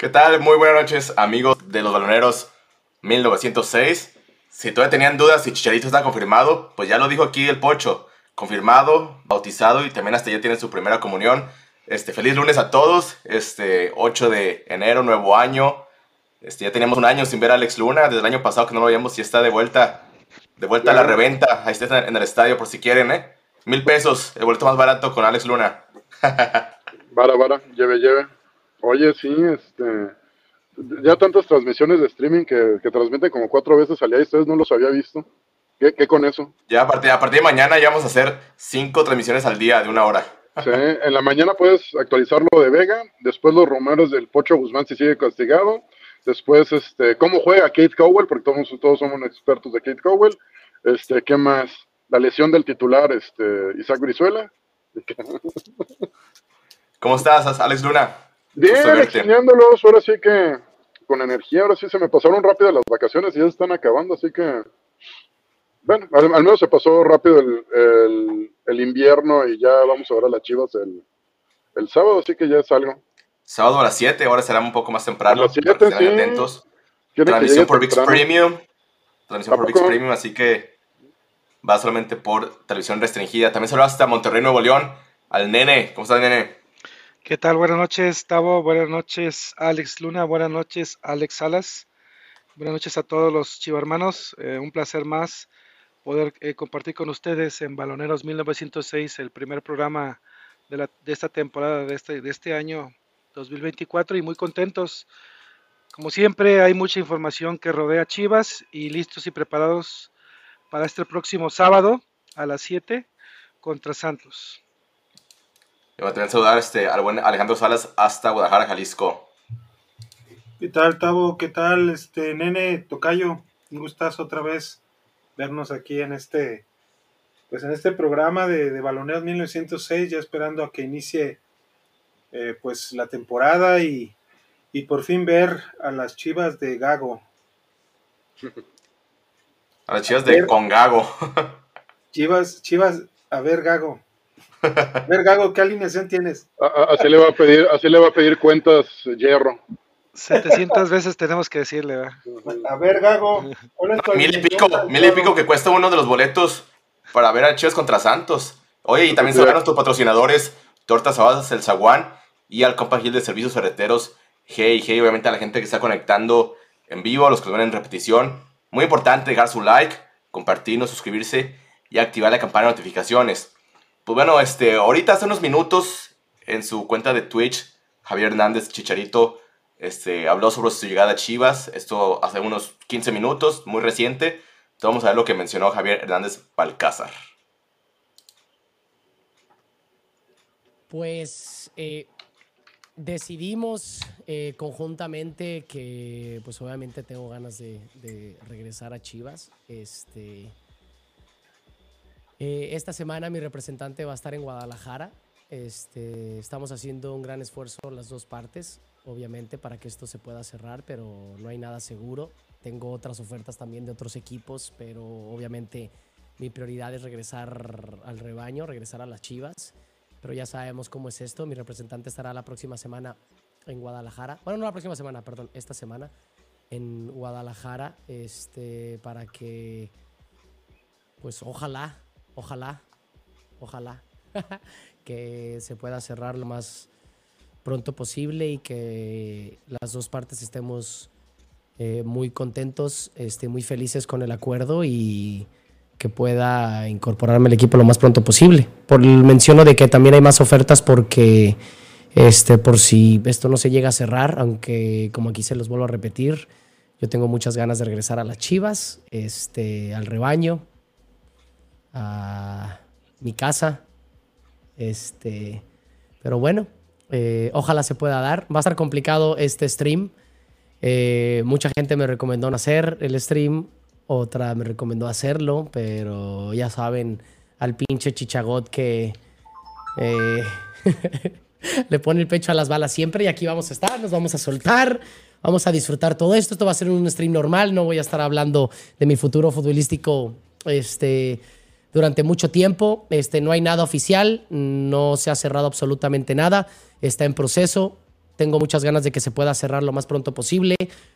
¿Qué tal? Muy buenas noches, amigos de los baloneros 1906. Si todavía tenían dudas si Chicharito está confirmado, pues ya lo dijo aquí el Pocho. Confirmado, bautizado y también hasta ya tiene su primera comunión. Este, feliz lunes a todos. Este, 8 de enero, nuevo año. Este, ya teníamos un año sin ver a Alex Luna. Desde el año pasado que no lo veíamos y está de vuelta. De vuelta a la reventa. Ahí está en el estadio por si quieren, ¿eh? Mil pesos, el boleto más barato con Alex Luna. vara, vara, lleve, lleve. Oye, sí, este. Ya tantas transmisiones de streaming que, que transmiten como cuatro veces al día y ustedes no los había visto. ¿Qué, qué con eso? Ya a partir, a partir de mañana ya vamos a hacer cinco transmisiones al día de una hora. Sí, en la mañana puedes actualizar lo de Vega, después los rumores del Pocho Guzmán si sigue castigado, después este cómo juega Kate Cowell, porque todos, todos somos expertos de Kate Cowell, este, ¿qué más? La lesión del titular, este, Isaac Brizuela. ¿Cómo estás, Alex Luna? Bien, extrañándolos, ahora sí que con energía, ahora sí se me pasaron rápido las vacaciones y ya están acabando, así que, bueno, al, menos se pasó rápido el, el, invierno y ya vamos a ver a las chivas el, el sábado, así que ya es algo. Sábado a las 7, ahora será un poco más temprano. A las 7, sí. atentos. Transmisión por VIX Premium. Transmisión por VIX Premium, así que va solamente por televisión restringida. También saludos hasta Monterrey, Nuevo León, al nene. ¿Cómo estás, nene? ¿Qué tal? Buenas noches, Tavo. Buenas noches, Alex Luna. Buenas noches, Alex Salas. Buenas noches a todos los chivarmanos. Eh, un placer más poder eh, compartir con ustedes en Baloneros 1906, el primer programa de, la, de esta temporada, de este, de este año 2024 y muy contentos. Como siempre, hay mucha información que rodea Chivas y listos y preparados para este próximo sábado a las 7 contra Santos. Voy a tener saludar este, al buen Alejandro Salas hasta Guadalajara, Jalisco. ¿Qué tal, Tavo? ¿Qué tal, este nene Tocayo? Un gustazo otra vez vernos aquí en este, pues en este programa de, de Baloneos 1906, ya esperando a que inicie eh, pues la temporada y, y por fin ver a las chivas de Gago. A las chivas de Congago. Chivas, chivas, a ver, Gago. A ver, Gago, ¿qué alineación tienes? así le va a pedir, así le va a pedir cuentas Hierro. 700 veces tenemos que decirle, A ver, Gago. Mil y pico, mil y pico que cuesta uno de los boletos para ver a Chivas contra Santos. Oye, y también a nuestros patrocinadores, Tortas Abadas, El Zaguán y al compa Gil de Servicios Ferreteros, Hey, hey, obviamente a la gente que está conectando en vivo, a los que lo ven en repetición. Muy importante dejar su like, compartirnos, suscribirse y activar la campana de notificaciones. Pues bueno, este, ahorita hace unos minutos en su cuenta de Twitch, Javier Hernández Chicharito este, habló sobre su llegada a Chivas. Esto hace unos 15 minutos, muy reciente. Entonces vamos a ver lo que mencionó Javier Hernández Balcázar. Pues eh, decidimos eh, conjuntamente que, pues obviamente tengo ganas de, regresar a Chivas. Este, eh, esta semana mi representante va a estar en Guadalajara. Este, estamos haciendo un gran esfuerzo las dos partes, obviamente, para que esto se pueda cerrar, pero no hay nada seguro. Tengo otras ofertas también de otros equipos, pero obviamente mi prioridad es regresar al rebaño, regresar a las Chivas pero ya sabemos cómo es esto. Mi representante estará la próxima semana en Guadalajara. Bueno, no la próxima semana, perdón, esta semana en Guadalajara, este, para que, pues ojalá, ojalá, ojalá, que se pueda cerrar lo más pronto posible y que las dos partes estemos eh, muy contentos, este, muy felices con el acuerdo y que pueda incorporarme al equipo lo más pronto posible. Por el menciono de que también hay más ofertas porque este por si esto no se llega a cerrar, aunque como aquí se los vuelvo a repetir, yo tengo muchas ganas de regresar a las Chivas, este al rebaño, a mi casa. Este, pero bueno, eh, ojalá se pueda dar. Va a estar complicado este stream. Eh, mucha gente me recomendó hacer el stream otra me recomendó hacerlo, pero ya saben, al pinche chichagot que eh, le pone el pecho a las balas siempre y aquí vamos a estar, nos vamos a soltar, vamos a disfrutar todo esto. Esto va a ser un stream normal, no voy a estar hablando de mi futuro futbolístico este, durante mucho tiempo. Este, no hay nada oficial, no se ha cerrado absolutamente nada, está en proceso tengo muchas ganas de que se pueda cerrar lo más pronto posible.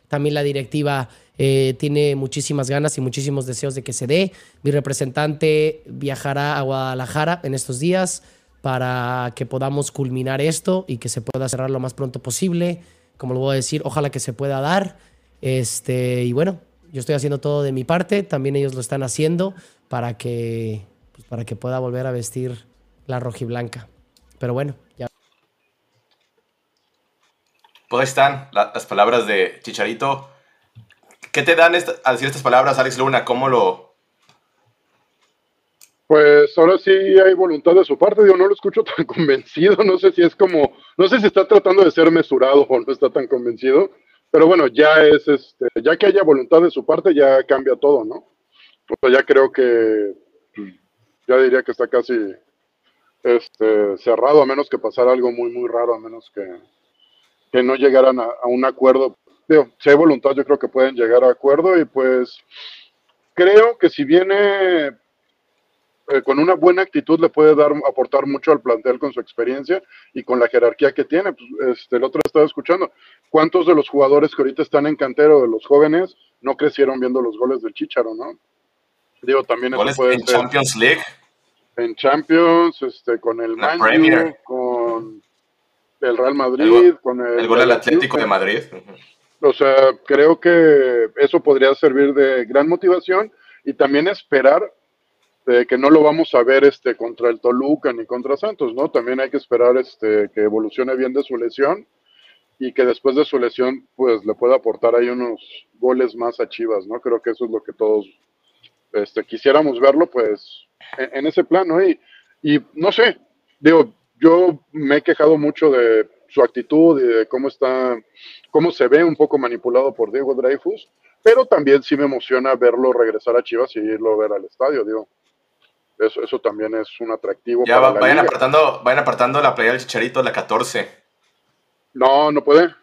También la directiva eh, tiene muchísimas ganas y muchísimos deseos de que se dé. Mi representante viajará a Guadalajara en estos días para que podamos culminar esto y que se pueda cerrar lo más pronto posible. Como lo voy a decir, ojalá que se pueda dar. Este, y bueno, yo estoy haciendo todo de mi parte, también ellos lo están haciendo para que, pues, para que pueda volver a vestir la rojiblanca. Pero bueno, ya pues están las palabras de Chicharito. ¿Qué te dan al decir estas palabras, Alex Luna? ¿Cómo lo...? Pues ahora sí hay voluntad de su parte, yo no lo escucho tan convencido, no sé si es como, no sé si está tratando de ser mesurado o no está tan convencido, pero bueno, ya es, este, ya que haya voluntad de su parte, ya cambia todo, ¿no? O sea, ya creo que, ya diría que está casi este, cerrado, a menos que pasara algo muy, muy raro, a menos que, que no llegaran a, un acuerdo. si hay voluntad, yo creo que pueden llegar a acuerdo y pues creo que si viene eh, con una buena actitud le puede dar aportar mucho al plantel con su experiencia y con la jerarquía que tiene. Pues, este, el otro estaba escuchando, ¿cuántos de los jugadores que ahorita están en cantero de los jóvenes no crecieron viendo los goles del Chicharo, no? Digo, también eso puede en Champions League. En Champions, este, con el Man con el Real Madrid, con el... El gol del Atlético de Madrid. O sea, creo que eso podría servir de gran motivación y también esperar de que no lo vamos a ver este contra el Toluca ni contra Santos, ¿no? También hay que esperar este que evolucione bien de su lesión y que después de su lesión pues le pueda aportar ahí unos goles más a Chivas, ¿no? Creo que eso es lo que todos este, quisiéramos verlo pues en, ese plano y, y no sé, digo, yo me he quejado mucho de su actitud y de cómo está, cómo se ve un poco manipulado por Diego Dreyfus, pero también sí me emociona verlo regresar a Chivas y irlo a ver al estadio, digo. Eso, eso también es un atractivo. Ya vayan, apartando, vayan apartando la playa del Chicharito la 14. No, no puede.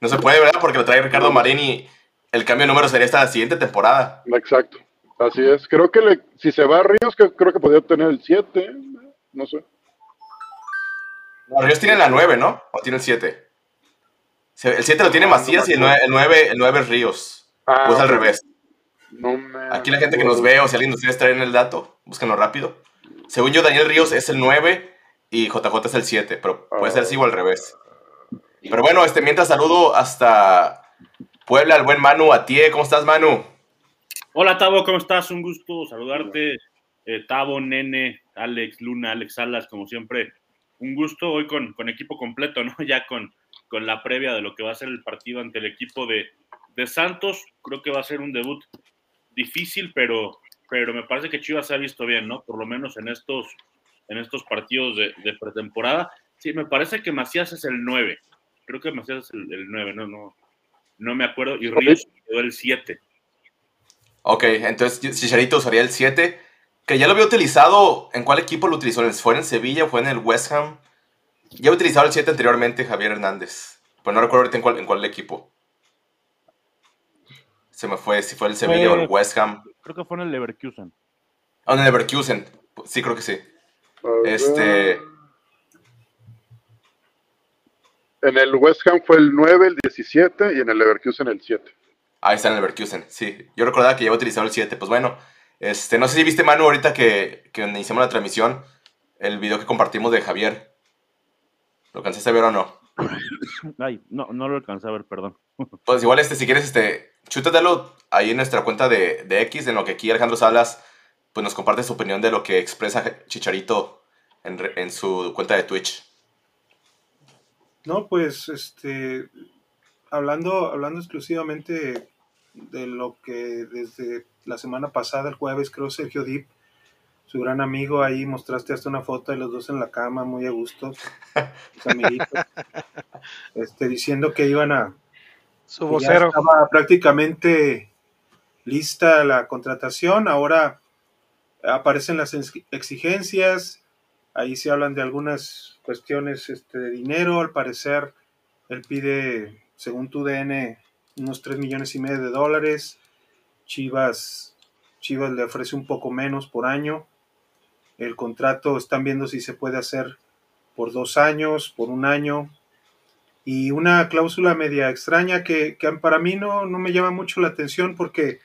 No se puede, ¿verdad? Porque lo trae Ricardo Marín y el cambio de número sería esta la siguiente temporada. Exacto. Así es. Creo que le, si se va a Ríos, creo que podría tener el 7. No sé. No, Ríos tiene la 9, ¿no? ¿O tiene el 7? El 7 lo tiene Macías y el 9, el 9, es Ríos. Ah, o es al revés. Aquí la gente que nos ve o si alguien nos quiere traer en el dato, búsquenlo rápido. Según yo, Daniel Ríos es el 9 y JJ es el 7, pero puede ser así o al revés. Pero bueno, este, mientras saludo hasta Puebla, al buen Manu, a ti, ¿cómo estás, Manu? Hola, Tavo, ¿cómo estás? Un gusto saludarte. Eh, Tavo, Nene, Alex, Luna, Alex Salas, como siempre, un gusto hoy con, equipo completo, ¿no? Ya con, con la previa de lo que va a ser el partido ante el equipo de, Santos. Creo que va a ser un debut difícil, pero, pero me parece que Chivas se ha visto bien, ¿no? Por lo menos en estos, en estos partidos de, pretemporada. Sí, me parece que Macías es el 9. Creo que Macías es el, 9, no, no, no me acuerdo. Y Ríos quedó el 7. Ok, entonces Chicharito usaría el 7 que ya lo había utilizado. ¿En cuál equipo lo utilizó? ¿Fue en Sevilla? ¿Fue en el West Ham? Ya había utilizado el 7 anteriormente Javier Hernández. Pues no recuerdo ahorita en cuál, en cuál equipo. Se me fue, si fue el Sevilla o el West Ham. Creo que fue en el Leverkusen. Ah, en el Leverkusen. Sí, creo que sí. Este. En el West Ham fue el 9, el 17 y en el Leverkusen el 7. Ahí está en el Leverkusen, sí. Yo recordaba que ya había utilizado el 7. Pues bueno, este, no sé si viste, Manu, ahorita que, que iniciamos la transmisión, el video que compartimos de Javier. ¿Lo alcanzaste a ver o no? Ay, no, no lo alcancé a ver, perdón. Pues igual, este, si quieres, este, chútatelo ahí en nuestra cuenta de, de X, en lo que aquí Alejandro Salas pues nos comparte su opinión de lo que expresa Chicharito en, en su cuenta de Twitch. No, pues, este, hablando, hablando exclusivamente de lo que desde la semana pasada, el jueves, creo, Sergio Dip, su gran amigo, ahí mostraste hasta una foto de los dos en la cama, muy a gusto, este, diciendo que iban a... Su vocero. estaba prácticamente lista la contratación, ahora aparecen las exigencias, ahí se hablan de algunas cuestiones este, de dinero, al parecer él pide, según tu DN, unos 3 millones y medio de dólares. Chivas, Chivas le ofrece un poco menos por año. El contrato están viendo si se puede hacer por dos años, por un año. y una cláusula media extraña que, para mí no, no, me llama mucho la atención porque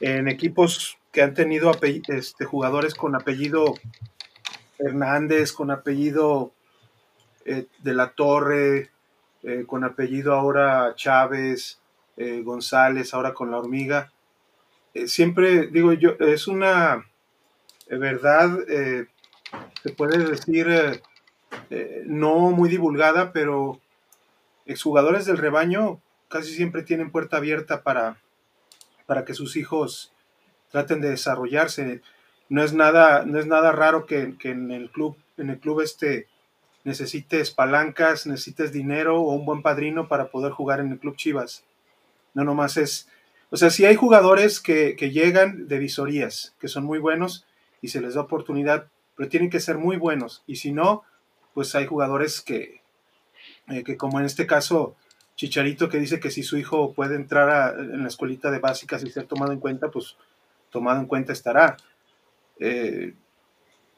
en equipos que han tenido este, jugadores con apellido Hernández, con apellido eh, de la Torre, eh, con apellido ahora Chávez, eh, González, ahora con la hormiga. siempre digo yo, es una verdad, se puede decir, no muy divulgada, pero exjugadores del rebaño casi siempre tienen puerta abierta para, para que sus hijos traten de desarrollarse. No es nada, no es nada raro que, en el club, en el club este necesites palancas, necesites dinero o un buen padrino para poder jugar en el club Chivas. No nomás es, o sea, si hay jugadores que, que llegan de visorías, que son muy buenos y se les da oportunidad, pero tienen que ser muy buenos. Y si no, pues hay jugadores que, eh, que como en este caso Chicharito que dice que si su hijo puede entrar en la escuelita de básicas y ser tomado en cuenta, pues tomado en cuenta estará. Eh,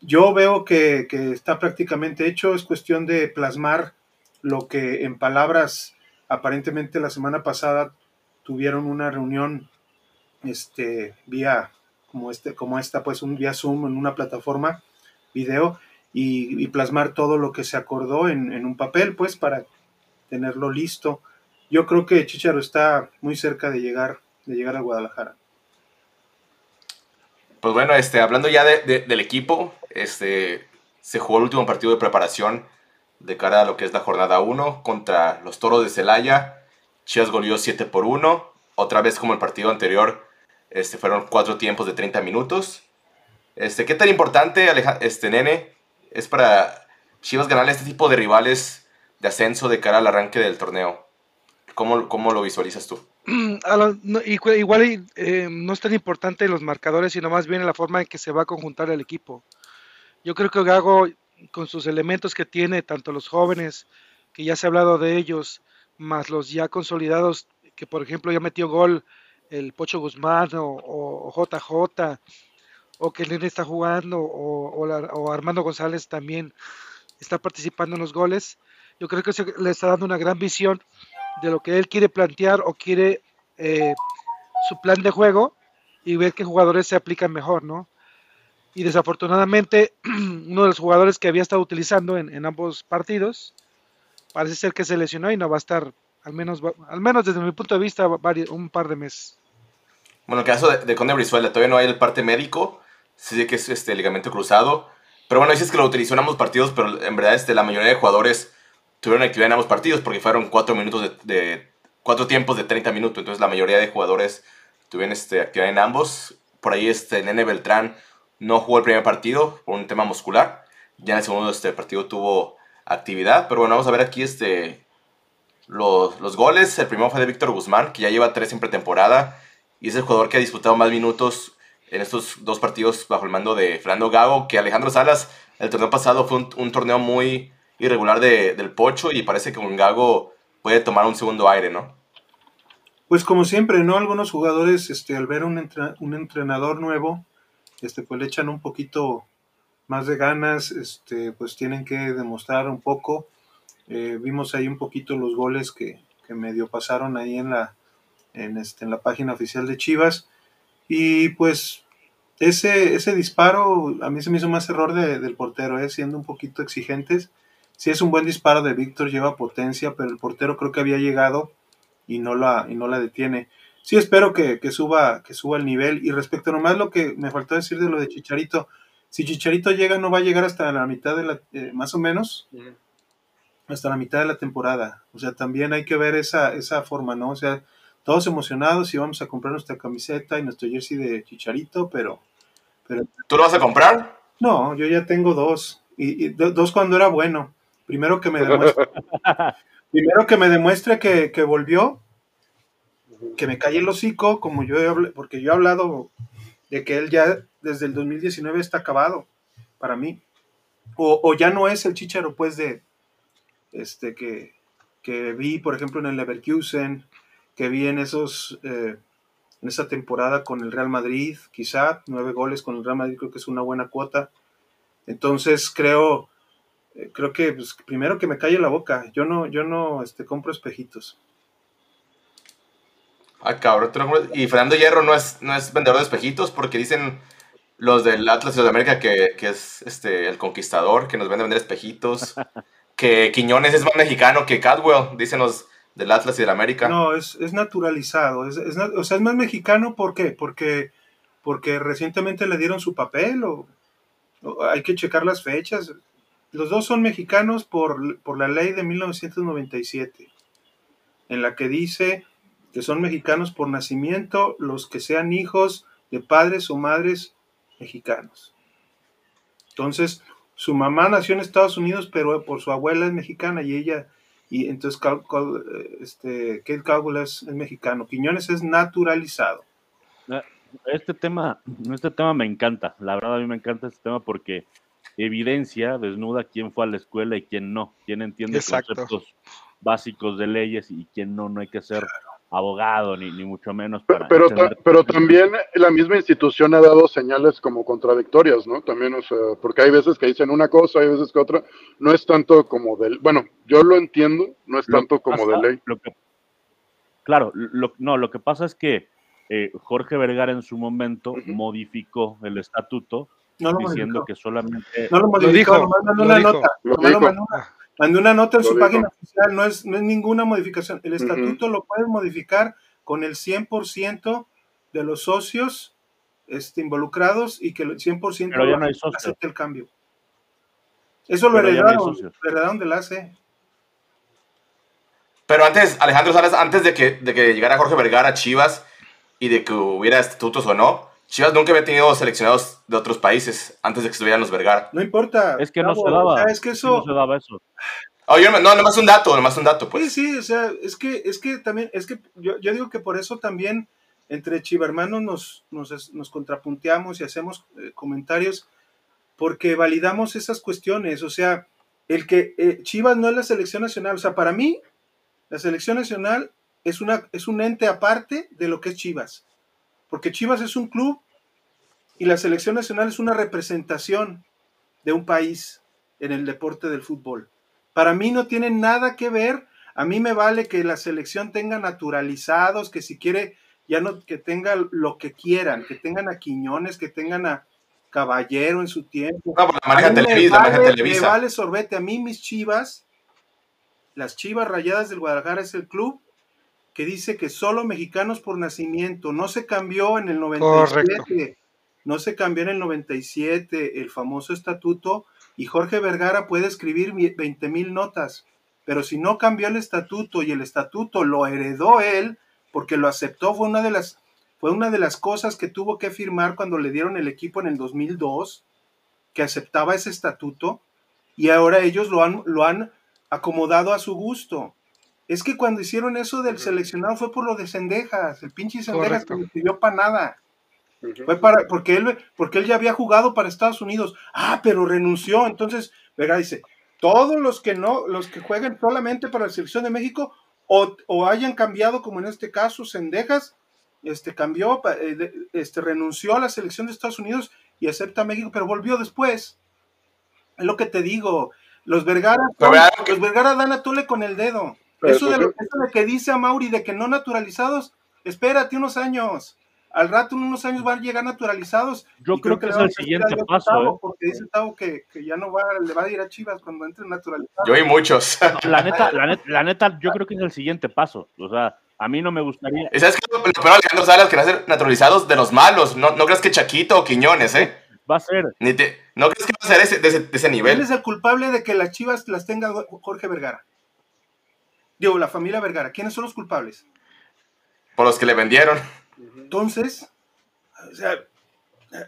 yo veo que, está prácticamente hecho, es cuestión de plasmar lo que en palabras aparentemente la semana pasada tuvieron una reunión este, vía como, este, como esta, pues un vía Zoom en una plataforma video y, plasmar todo lo que se acordó en, un papel, pues para tenerlo listo. Yo creo que Chicharo está muy cerca de llegar, de llegar a Guadalajara. Pues bueno, este, hablando ya del equipo, este, se jugó el último partido de preparación de cara a lo que es la jornada 1 contra los Toros de Celaya. Chivas goleó 7 por 1. Otra vez como el partido anterior, este, fueron cuatro tiempos de 30 minutos. Este, ¿Qué tan importante, este, Nene, es para Chivas ganarle a este tipo de rivales de ascenso de cara al arranque del torneo. ¿Cómo, cómo lo visualizas tú? igual eh, no es tan importante los marcadores, sino más bien la forma en que se va a conjuntar el equipo. Yo creo que Gago, con sus elementos que tiene, tanto los jóvenes, que ya se ha hablado de ellos, más los ya consolidados, que por ejemplo ya metió gol el Pocho Guzmán o JJ, o que Nene está jugando o, Armando González también está participando en los goles, yo creo que le está dando una gran visión de lo que él quiere plantear o quiere eh, su plan de juego y ver qué jugadores se aplican mejor, ¿no? Y desafortunadamente, uno de los jugadores que había estado utilizando en, ambos partidos, parece ser que se lesionó y no va a estar, al menos, al menos desde mi punto de vista, un par de meses. Bueno, en el caso de, de Conde Brizuela, todavía no hay el parte médico, sí que es este ligamento cruzado. Pero bueno, dices que lo utilizó en ambos partidos, pero en verdad este, la mayoría de jugadores tuvieron actividad en ambos partidos porque fueron cuatro minutos de, cuatro tiempos de 30 minutos. Entonces la mayoría de jugadores tuvieron este, actividad en ambos. Por ahí este Nene Beltrán no jugó el primer partido por un tema muscular. Ya en el segundo este partido tuvo actividad. Pero bueno, vamos a ver aquí este, los, los goles. El primero fue de Víctor Guzmán, que ya lleva tres en pretemporada. Y es el jugador que ha disputado más minutos en estos dos partidos bajo el mando de Fernando Gago, que Alejandro Salas, el torneo pasado fue un, torneo muy irregular de, del Pocho y parece que con Gago puede tomar un segundo aire, ¿no? Pues como siempre, ¿no? Algunos jugadores, este, al ver un, un entrenador nuevo, este, pues le echan un poquito más de ganas, este, pues tienen que demostrar un poco. Eh, vimos ahí un poquito los goles que, que medio pasaron ahí en la, en, este, en la página oficial de Chivas. Y pues ese, ese disparo a mí se me hizo más error del portero, ¿eh? siendo un poquito exigentes. Sí es un buen disparo de Víctor, lleva potencia, pero el portero creo que había llegado y no la, y no la detiene. Sí espero que, suba, que suba el nivel. Y respecto nomás lo que me faltó decir de lo de Chicharito, si Chicharito llega, no va a llegar hasta la mitad de la, eh, más o menos, hasta la mitad de la temporada. O sea, también hay que ver esa, esa forma, ¿no? O sea, todos emocionados y vamos a comprar nuestra camiseta y nuestro jersey de Chicharito, pero, pero... ¿Tú lo vas a comprar? No, yo ya tengo dos. Y, dos cuando era bueno. Primero que me demuestre, primero que, me demuestre que, volvió, que me calle el hocico, como yo he hablado, porque yo he hablado de que él ya desde el 2019 está acabado, para mí. O, o ya no es el chicharo, pues, de este que, que vi, por ejemplo, en el Leverkusen, que vi en esos eh, en esa temporada con el Real Madrid, quizá nueve goles con el Real Madrid creo que es una buena cuota. Entonces creo eh, creo que pues, primero que me calle la boca. Yo no, yo no este, compro espejitos. Ah, cabrón. Y Fernando Hierro no es, no es vendedor de espejitos porque dicen los del Atlas de América que, que, es este, el conquistador, que nos vende vender espejitos. que Quiñones es más mexicano que Cadwell, dicen los del Atlas y del América. No, es, es naturalizado. Es, es, o sea, es más mexicano, ¿por qué? Porque, porque recientemente le dieron su papel o, o hay que checar las fechas. Los dos son mexicanos por, por la ley de 1997, en la que dice que son mexicanos por nacimiento los que sean hijos de padres o madres mexicanos. Entonces, su mamá nació en Estados Unidos, pero por su abuela es mexicana y ella, y entonces este, Kate Cowell es, es mexicano. Quiñones es naturalizado. Este tema, este tema me encanta, la verdad a mí me encanta este tema porque evidencia desnuda quién fue a la escuela y quién no, quién entiende conceptos básicos de leyes y quién no, no hay que ser abogado, ni, ni mucho menos. Para pero, pero, también la misma institución ha dado señales como contradictorias, ¿no? También, o sea, porque hay veces que dicen una cosa, hay veces que otra. No es tanto como del. Bueno, yo lo entiendo, no es tanto como de ley. claro, lo, no, lo que pasa es que eh, Jorge Vergara en su momento modificó el estatuto diciendo que solamente. No lo modificó, lo mandó una nota. Mandó una nota en su página oficial, no es, no es ninguna modificación. El estatuto lo puedes modificar con el 100% de los socios este, involucrados y que el 100% Pero ya no hay acepte el cambio. Eso lo heredaron, no heredaron del AC. Pero antes, Alejandro Salas, antes de que, de que llegara Jorge Vergara a Chivas y de que hubiera estatutos o no, Chivas nunca había tenido seleccionados de otros países antes de que estuvieran los Vergara. No importa. Es que no, se daba. es que eso. No se daba eso. Oye, no, nomás un dato, nomás un dato, pues. Sí, sí, o sea, es que, es que también, es que yo, yo digo que por eso también entre chivermanos nos, nos, nos contrapunteamos y hacemos eh, comentarios porque validamos esas cuestiones. O sea, el que eh, Chivas no es la selección nacional. O sea, para mí, la selección nacional es, una, es un ente aparte de lo que es Chivas porque Chivas es un club y la selección nacional es una representación de un país en el deporte del fútbol. Para mí no tiene nada que ver, a mí me vale que la selección tenga naturalizados, que si quiere, ya no, que tenga lo que quieran, que tengan a Quiñones, que tengan a Caballero en su tiempo. No, la marca Televisa, vale, Televisa. Me vale sorbete, a mí mis Chivas, las Chivas Rayadas del Guadalajara es el club que dice que solo mexicanos por nacimiento, no se cambió en el 97, no se cambió en el 97 el famoso estatuto y Jorge Vergara puede escribir 20 mil notas, pero si no cambió el estatuto y el estatuto lo heredó él, porque lo aceptó, fue una de las, fue una de las cosas que tuvo que firmar cuando le dieron el equipo en el 2002, que aceptaba ese estatuto, y ahora ellos lo han, lo han acomodado a su gusto. Es que cuando hicieron eso del seleccionado fue por lo de Cendejas, el pinche Cendejas que no pidió para nada. Fue para, porque él, porque él ya había jugado para Estados Unidos. Ah, pero renunció. Entonces, verá, dice, todos los que no, los que jueguen solamente para la selección de México, o, o hayan cambiado, como en este caso, Cendejas, este cambió, eh, este renunció a la selección de Estados Unidos y acepta a México, pero volvió después. Es lo que te digo. Los Vergara, los Vergara dan a Tule con el dedo. Eso de, lo, que dice a Mauri de que no naturalizados, espérate unos años. Al rato, en unos años van a llegar naturalizados. Yo creo, que, es el siguiente paso. ¿eh? Porque dice Tavo que, que, ya no va, le va a ir a Chivas cuando entre naturalizados. Yo y muchos. La neta, la neta, la neta, yo creo que es el siguiente paso. O sea, a mí no me gustaría. ¿Sabes qué? Lo peor, Alejandro Salas, que van a ser naturalizados de los malos. No, no creas que Chaquito o Quiñones, ¿eh? Va a ser. Ni te, no crees que va a ser ese, de, ese, de ese nivel. Él es el culpable de que las Chivas las tenga Jorge Vergara. Digo, la familia Vergara. ¿Quiénes son los culpables? Por los que le vendieron. Entonces, o sea,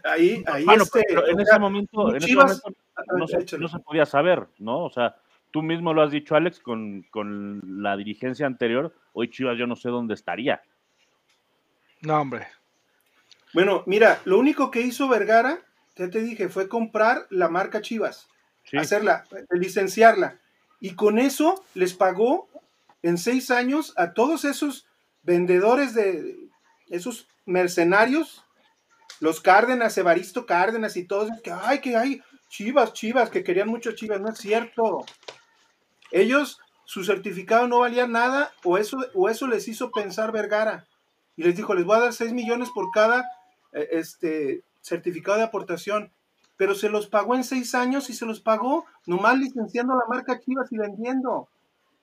ahí, ahí bueno, este, pero en, ese momento, en ese momento, no, se, no, se, podía saber, ¿no? O sea, tú mismo lo has dicho, Alex, con, con la dirigencia anterior. Hoy Chivas yo no sé dónde estaría. No, hombre. Bueno, mira, lo único que hizo Vergara, ya te dije, fue comprar la marca Chivas, sí. hacerla, licenciarla. Y con eso les pagó en seis años a todos esos vendedores de esos mercenarios, los Cárdenas, Evaristo Cárdenas y todos, que ay, que hay, Chivas, Chivas, que querían mucho Chivas, no es cierto. Ellos, su certificado no valía nada, o eso, o eso les hizo pensar Vergara. Y les dijo, les voy a dar 6 millones por cada eh, este, certificado de aportación. Pero se los pagó en 6 años y se los pagó nomás licenciando la marca Chivas y vendiendo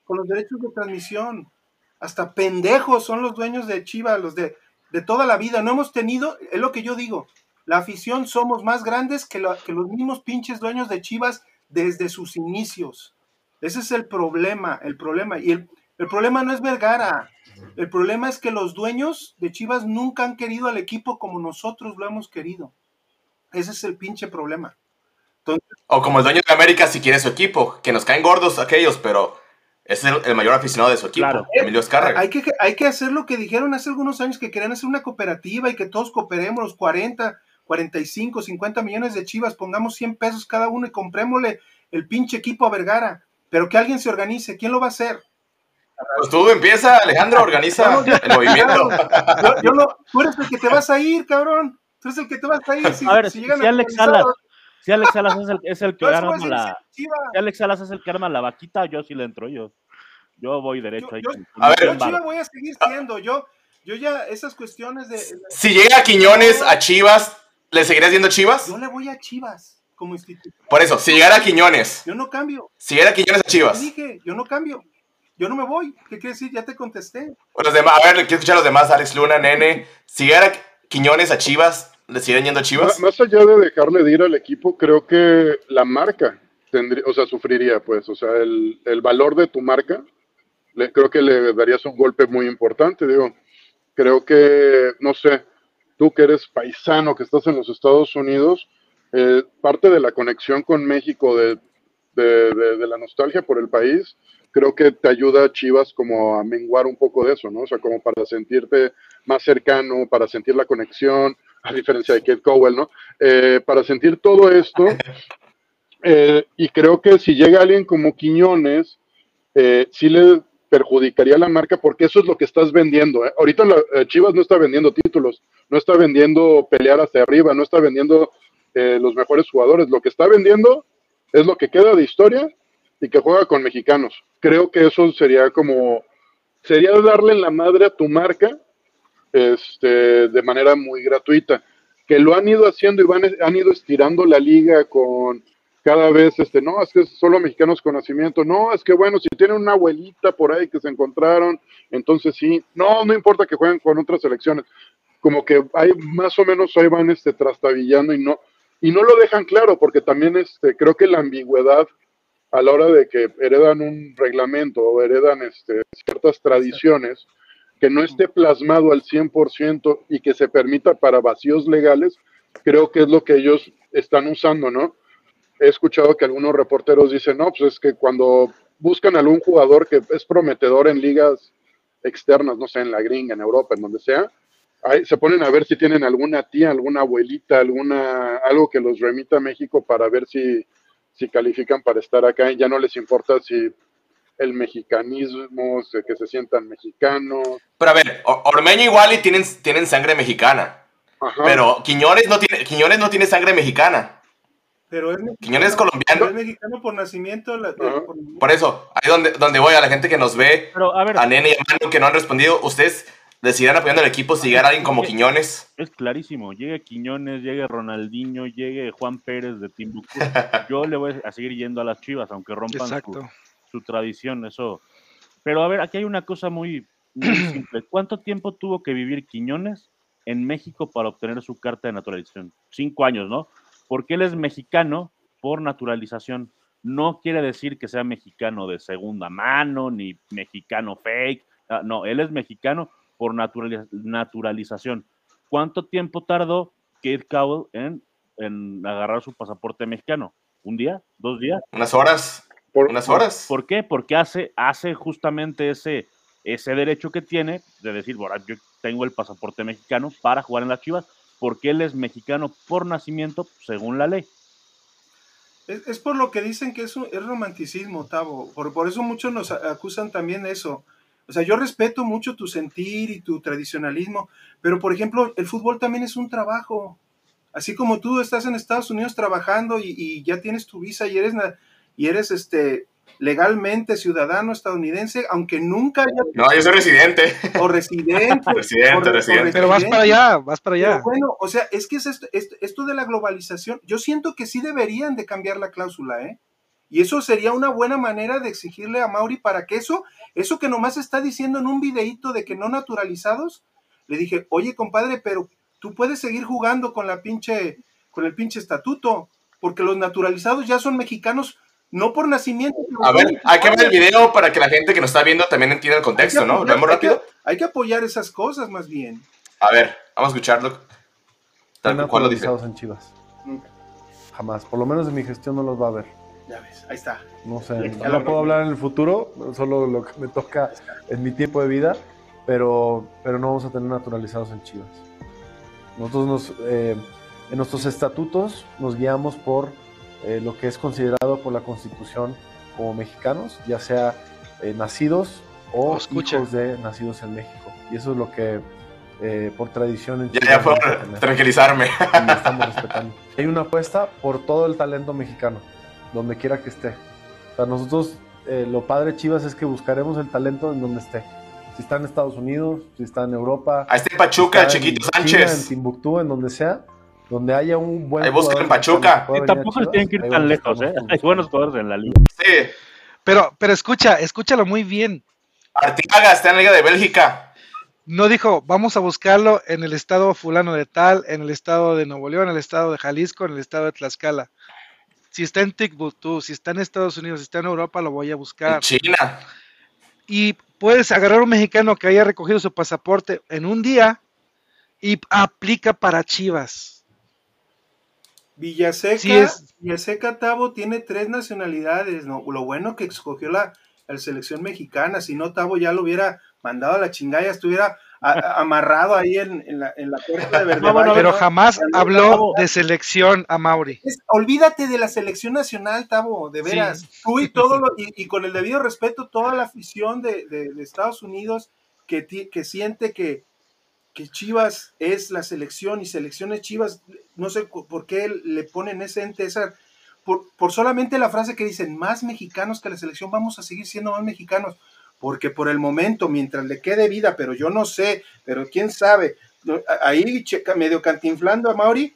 con los derechos de transmisión. Hasta pendejos son los dueños de Chivas, los de, de toda la vida. No hemos tenido, es lo que yo digo, la afición somos más grandes que, que los mismos pinches dueños de Chivas desde sus inicios. Ese es el problema, el problema. Y el, el problema no es Vergara. El problema es que los dueños de Chivas nunca han querido al equipo como nosotros lo hemos querido. Ese es el pinche problema. o como el dueño de América si quiere su equipo, que nos caen gordos aquellos, pero es el, mayor aficionado de su equipo, Emilio Escárraga. Hay que, hay que hacer lo que dijeron hace algunos años, que querían hacer una cooperativa y que todos cooperemos los 40, 45, 50 millones de chivas, pongamos 100 pesos cada uno y comprémosle el pinche equipo a Vergara. Pero que alguien se organice, ¿quién lo va a hacer? Pues tú empieza, Alejandro, organiza el movimiento. Yo, no, tú eres el que te vas a ir, cabrón. Tú eres el que te vas a ir. Si, a ver, si, Alex Salas, si Alex Salas es el, es el que arma la. Si Alex Salas es el que arma la vaquita, yo sí le entro yo. Yo voy derecho ahí. Yo, a ver, yo Chivas voy a seguir siendo. Yo, yo ya, esas cuestiones de. Si llega Quiñones a Chivas, ¿Le seguirías viendo Chivas? Yo le voy a Chivas como instituto. Por eso, si llegara Quiñones. Yo no cambio. Si llegara Quiñones a Chivas. dije, yo no cambio. Yo no me voy. ¿Qué quiere decir? Ya te contesté. Los demás, a ver, quiero escuchar a los demás, Alex Luna, Nene. Si llegara Quiñones a Chivas, ¿le seguirían yendo a Chivas? Más allá de dejarle de ir al equipo, creo que la marca tendría, o sea, sufriría, pues. O sea, el, el valor de tu marca, le, creo que le darías un golpe muy importante. Digo, creo que, no sé, tú que eres paisano, que estás en los Estados Unidos, eh, parte de la conexión con México, de, la nostalgia por el país, creo que te ayuda Chivas como a menguar un poco de eso, ¿no? O sea, como para sentirte más cercano, para sentir la conexión, a diferencia de Kate Cowell, ¿no? Eh, para sentir todo esto, eh, y creo que si llega alguien como Quiñones, sí le perjudicaría la marca porque eso es lo que estás vendiendo. ¿eh? Ahorita la, Chivas no está vendiendo títulos, no está vendiendo pelear hacia arriba, no está vendiendo eh, los mejores jugadores. Lo que está vendiendo es lo que queda de historia y que juega con mexicanos. Creo que eso sería como, sería darle en la madre a tu marca este, de manera muy gratuita. Que lo han ido haciendo y van, han ido estirando la liga con cada vez, este, no, es que es solo mexicanos con nacimiento, no, es que bueno, si tienen una abuelita por ahí que se encontraron, entonces sí, no, no importa que jueguen con otras selecciones, como que hay más o menos ahí van este trastabillando y no, y no lo dejan claro, porque también este, creo que la ambigüedad a la hora de que heredan un reglamento o heredan este, ciertas tradiciones, que no esté plasmado al 100% y que se permita para vacíos legales, creo que es lo que ellos están usando, ¿no? he escuchado que algunos reporteros dicen, no, pues es que cuando buscan algún jugador que es prometedor en ligas externas, no sé, en la gringa, en Europa, en donde sea, se ponen a ver si tienen alguna tía, alguna abuelita, alguna, algo que los remita a México para ver si, si califican para estar acá y ya no les importa si el mexicanismo, que se sientan mexicanos. Pero a ver, Ormeño igual y tienen, tienen sangre mexicana. Pero Quiñones no tiene, Quiñones no tiene sangre mexicana. Pero es Quiñones colombiano. Es mexicano por nacimiento. por... eso, ahí donde, donde voy, a la gente que nos ve, a, Nene y a Manu que no han respondido, ¿ustedes decidirán apoyando al equipo si llegara alguien como Quiñones? Es clarísimo, llegue Quiñones, llegue Ronaldinho, llegue Juan Pérez de Timbuktu. Yo le voy a seguir yendo a las chivas, aunque rompan su, su, tradición, eso. Pero a ver, aquí hay una cosa muy, muy simple. ¿Cuánto tiempo tuvo que vivir Quiñones en México para obtener su carta de naturalización? Cinco años, ¿no? porque él es mexicano por naturalización. No quiere decir que sea mexicano de segunda mano, ni mexicano fake. Ah, no, él es mexicano por naturalización. ¿Cuánto tiempo tardó Kate Cowell en, en, agarrar su pasaporte mexicano? ¿Un día? ¿Dos días? Unas horas. Por, unas horas. ¿Por, qué? Porque hace, hace justamente ese, ese derecho que tiene de decir, bueno, yo tengo el pasaporte mexicano para jugar en las Chivas, porque él es mexicano por nacimiento, según la ley. Es, por lo que dicen que es, es romanticismo, Tavo. Por, por eso muchos nos acusan también eso. O sea, yo respeto mucho tu sentir y tu tradicionalismo, pero por ejemplo, el fútbol también es un trabajo. Así como tú estás en Estados Unidos trabajando y, ya tienes tu visa y eres, y eres este, legalmente ciudadano estadounidense, aunque nunca No, yo soy residente. O residente. residente, residente. Pero vas para allá, vas para allá. bueno, o sea, es que es esto, esto, de la globalización, yo siento que sí deberían de cambiar la cláusula, ¿eh? Y eso sería una buena manera de exigirle a Mauri para que eso, eso que nomás está diciendo en un videíto de que no naturalizados, le dije, oye compadre, pero tú puedes seguir jugando con la pinche, con el pinche estatuto, porque los naturalizados ya son mexicanos, no por nacimiento. A ver, hay que ver el video para que la gente que nos está viendo también entienda el contexto, ¿no? ¿Lo vemos rápido? Hay que, apoyar esas cosas más bien. A ver, vamos a escucharlo. Tal cual lo dice. en Chivas. Nunca. Jamás. Por lo menos en mi gestión no los va a ver. Ya ves, ahí está. No sé, no puedo hablar en el futuro, solo lo que me toca en mi tiempo de vida, pero, pero no vamos a tener naturalizados en Chivas. Nosotros nos, eh, en nuestros estatutos nos guiamos por eh, lo que es considerado por la Constitución como mexicanos, ya sea eh, nacidos o oh, hijos de nacidos en México. Y eso es lo que por tradición en Chile. Ya, ya por tranquilizarme. estamos respetando. Hay una apuesta por todo el talento mexicano donde quiera que esté. O sea, nosotros, eh, lo padre Chivas es que buscaremos el talento en donde esté. Si está en Estados Unidos, si está en Europa. Ahí está en Pachuca, Chiquito Sánchez. en Timbuktu, en donde sea. Donde haya un buen. Ahí buscan en Pachuca. Y tampoco tienen que ir tan lejos, ¿eh? Hay buenos jugadores en la liga. Sí. Pero, pero escucha, escúchalo muy bien. Artiaga está en la Liga de Bélgica. No dijo, vamos a buscarlo en el estado fulano de tal, en el estado de Nuevo León, en el estado de Jalisco, en el estado de Tlaxcala. Si está en Timbuktu, si está en Estados Unidos, si está en Europa, lo voy a buscar. China. Y puedes agarrar a un mexicano que haya recogido su pasaporte en un día y aplica para Chivas. Villaseca, Villaseca Tabo tiene tres nacionalidades, ¿no? Lo bueno que escogió la, la selección mexicana, si no Tabo ya lo hubiera mandado a la chingada, ya estuviera amarrado ahí en, la, puerta de verdad. pero jamás habló de selección a Mauri. olvídate de la selección nacional, Tavo, de veras. Tú y todo y, con el debido respeto, toda la afición de, Estados Unidos que, que siente que, que Chivas es la selección y selecciones Chivas, no sé por qué le ponen ese ente, esa, por, por solamente la frase que dicen, más mexicanos que la selección, vamos a seguir siendo más mexicanos porque por el momento, mientras le quede vida, pero yo no sé, pero quién sabe, ahí medio cantinflando a Mauri,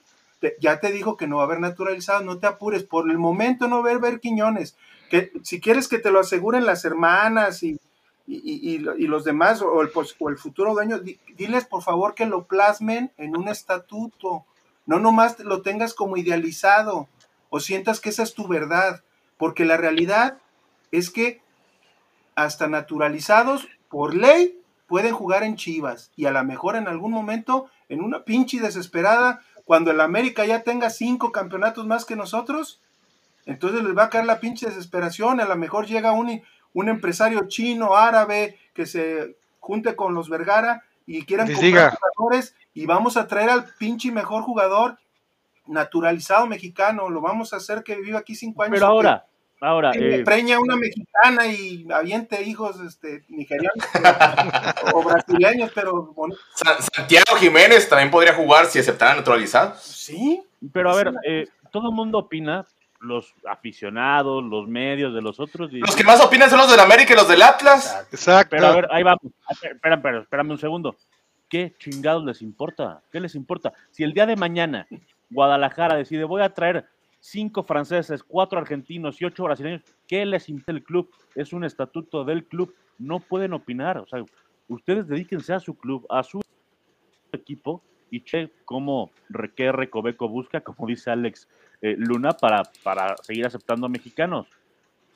ya te dijo que no va a haber naturalizado, no te apures, por el momento no va a haber Quiñones, que si quieres que te lo aseguren las hermanas y, y, los demás, o el, o el futuro dueño, diles por favor que lo plasmen en un estatuto, no nomás lo tengas como idealizado, o sientas que esa es tu verdad, porque la realidad es que hasta naturalizados por ley pueden jugar en Chivas y a lo mejor en algún momento en una pinche desesperada cuando el América ya tenga cinco campeonatos más que nosotros entonces les va a caer la pinche desesperación a lo mejor llega un, un empresario chino árabe que se junte con los Vergara y quieran comprar jugadores y vamos a traer al pinche mejor jugador naturalizado mexicano lo vamos a hacer que viva aquí cinco años pero ahora Ahora, eh, preña una mexicana y aviente hijos este, nigerianos o, brasileños, pero Santiago Jiménez también podría jugar si aceptara naturalizado. Sí. Pero a ver, eh, todo el mundo opina, los aficionados, los medios de los otros. Los que más opinan son los del América y los del Atlas. Exacto. Pero a ver, ahí vamos. Espera, espérame un segundo. ¿Qué chingados les importa? ¿Qué les importa? Si el día de mañana Guadalajara decide voy a traer cinco franceses, cuatro argentinos y ocho brasileños, ¿qué les importa el club? Es un estatuto del club, no pueden opinar. O sea, ustedes dedíquense a su club, a su equipo y che cómo qué Recoveco busca, como dice Alex eh, Luna, para, para seguir aceptando a mexicanos.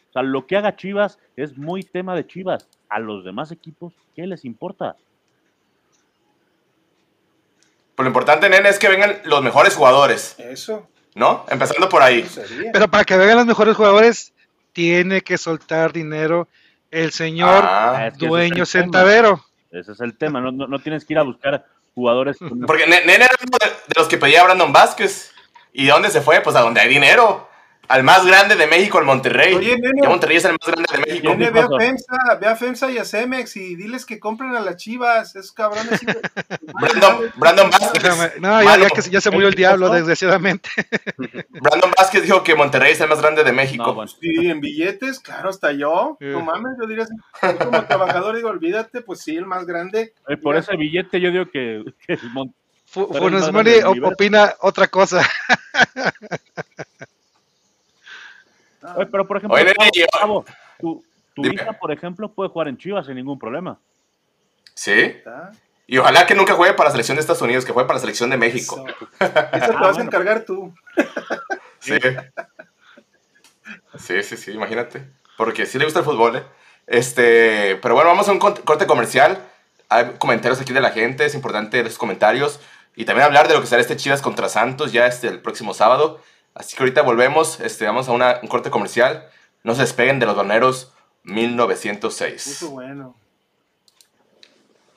O sea, lo que haga Chivas es muy tema de Chivas. A los demás equipos, ¿qué les importa? Pues lo importante, nene, es que vengan los mejores jugadores. Eso. ¿no? Empezando por ahí. Pero para que vengan los mejores jugadores, tiene que soltar dinero el señor ah, dueño centavero. Ese es el tema, no, tienes que ir a buscar jugadores. Porque Nene era uno de, los que pedía a Brandon Vázquez. ¿Y dónde se fue? Pues a donde hay dinero. Al más grande de México, el Monterrey. Oye, Monterrey es el más grande de México. ve a FEMSA, ve a FEMSA y a Cemex y diles que compren a las chivas, esos cabrones. Brandon, Brandon Vázquez. No, ya, ya, que, ya se murió el diablo, desgraciadamente. Brandon Vázquez dijo que Monterrey es el más grande de México. Sí, en billetes, claro, hasta yo. No mames, yo diría, como trabajador, digo, olvídate, pues sí, el más grande. por ese billete yo digo que, que Funes Mori opina otra cosa. pero por ejemplo, tu, hija, por ejemplo, puede jugar en Chivas sin ningún problema. Sí. Y ojalá que nunca juegue para la selección de Estados Unidos, que juegue para la selección de México. Eso, te vas a encargar tú. Sí. Sí, sí, sí, imagínate. Porque sí le gusta el fútbol, ¿eh? Este, pero bueno, vamos a un corte comercial. Hay comentarios aquí de la gente, es importante los comentarios. Y también hablar de lo que será este Chivas contra Santos ya este, el próximo sábado. Así que ahorita volvemos, este, vamos a un corte comercial. No se despeguen de los doneros 1906. Muy bueno.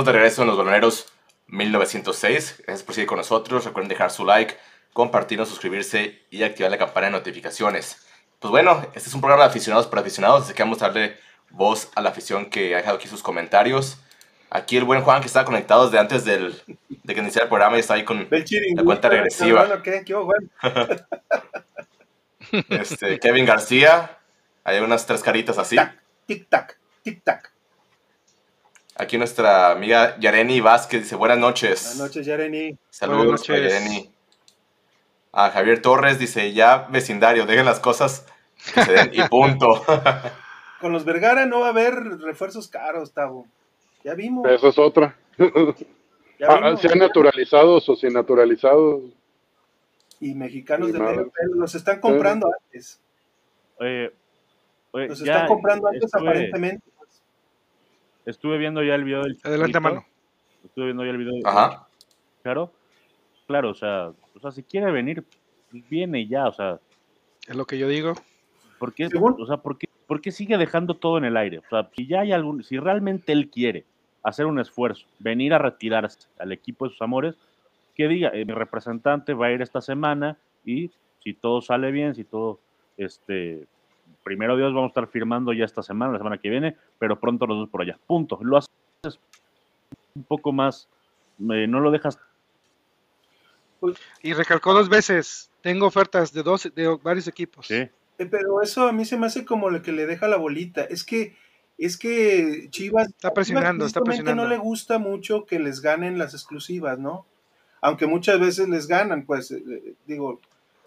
estamos de regreso en los baloneros 1906. Gracias por seguir con nosotros. Recuerden dejar su like, compartirnos, suscribirse y activar la campana de notificaciones. Pues bueno, este es un programa de aficionados para aficionados, así que vamos a darle voz a la afición que ha dejado aquí sus comentarios. Aquí el buen Juan que estaba conectado desde antes del, de que iniciara el programa y está ahí con la cuenta regresiva. este, Kevin García, hay unas tres caritas así. Tic tac, tic tac. Aquí nuestra amiga Yareni Vázquez dice buenas noches. Buenas noches, Yareni. Saludos, Yareni. A Javier Torres dice ya vecindario, dejen las cosas que se den y punto. Con los Vergara no va a haber refuerzos caros, Tavo. Ya vimos. Eso es otra. Ah, sean naturalizados o sin naturalizados. Y mexicanos de medio pelo, los están comprando antes. Oye, los están comprando antes aparentemente. Estuve viendo ya el video del Adelante, mano. Estuve viendo ya el video. Ajá. Claro. Claro, o sea, o sea, si quiere venir, viene ya, o sea. Es lo que yo digo. ¿Por qué, o sea, ¿por qué, sigue dejando todo en el aire? O sea, si ya hay algún, si realmente él quiere hacer un esfuerzo, venir a retirarse al equipo de sus amores, que diga, eh, mi representante va a ir esta semana y si todo sale bien, si todo este, primero Dios vamos a estar firmando ya esta semana, la semana que viene, pero pronto los dos por allá. Punto. Lo haces un poco más, no lo dejas. Y recalcó dos veces, tengo ofertas de dos, de varios equipos. Sí. Eh, pero eso a mí se me hace como lo que le deja la bolita. Es que, es que Chivas está presionando, está presionando. no le gusta mucho que les ganen las exclusivas, ¿no? Aunque muchas veces les ganan, pues, eh, digo,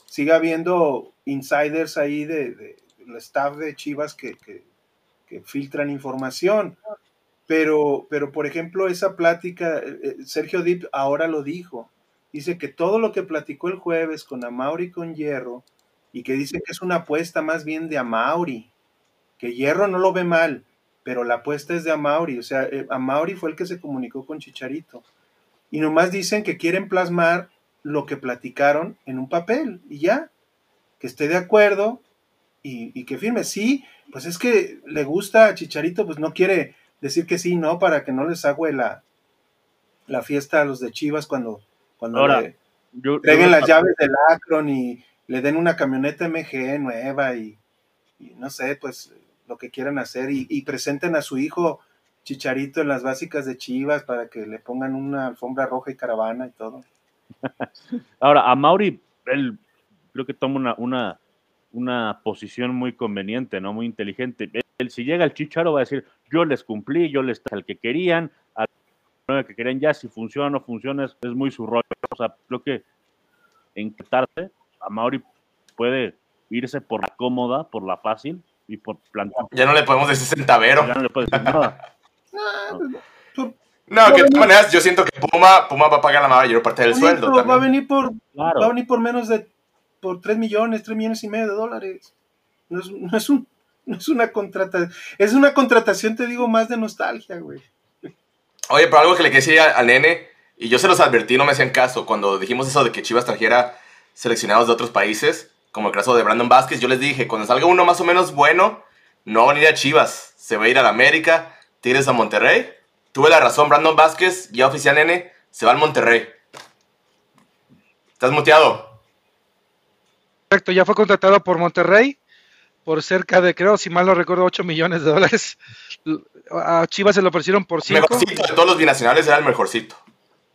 siga habiendo insiders ahí de el staff de Chivas que, filtran información. Pero, pero, por ejemplo, esa plática, eh, eh, Sergio Dip ahora lo dijo. Dice que todo lo que platicó el jueves con Amauri y con Hierro, y que dice que es una apuesta más bien de Amauri, que Hierro no lo ve mal, pero la apuesta es de Amauri, o sea, eh, Amauri fue el que se comunicó con Chicharito. Y nomás dicen que quieren plasmar lo que platicaron en un papel y ya, que esté de acuerdo y, que firme. Sí, pues es que le gusta a Chicharito, pues no quiere decir que sí, no, para que no les haga la, la fiesta a los de Chivas cuando, cuando Ahora, le entreguen las llaves del Akron y le den una camioneta MG nueva y, no sé, pues lo que quieran hacer y, presenten a su hijo Chicharito en las básicas de Chivas para que le pongan una alfombra roja y caravana y todo. Ahora, a Mauri, él creo que toma una, una, una posición muy conveniente, ¿no? Muy inteligente. Él, si llega el Chicharo va a decir, yo les cumplí, yo les al que querían, al que querían ya, si funciona o no funciona, es, muy su rollo. O sea, creo que en tarde a Mauri puede irse por la cómoda, por la fácil y por plantar. Ya no le podemos decir centavero. Ya no le puedes decir nada. No, que de todas maneras yo siento que Puma, Puma va a pagar la mayor parte del sueldo. Va a venir por, va a venir por menos de por 3 millones, 3 millones y medio de dólares. No es, no es, un, no es una contratación, es una contratación, te digo, más de nostalgia, güey. Oye, pero algo que le quería decir al nene, y yo se los advertí, no me hacían caso, cuando dijimos eso de que Chivas trajera seleccionados de otros países, como el caso de Brandon Vázquez, yo les dije, cuando salga uno más o menos bueno, no va a ir a Chivas, se va a ir a la América, Tigres a Monterrey. Tuve la razón, Brandon Vázquez, ya oficial nene, se va al Monterrey. ¿Estás muteado? Perfecto, ya fue contratado por Monterrey por cerca de, creo, si mal no recuerdo, 8 millones de dólares. A Chivas se lo ofrecieron por 5. Mejorcito de todos los binacionales era el mejorcito.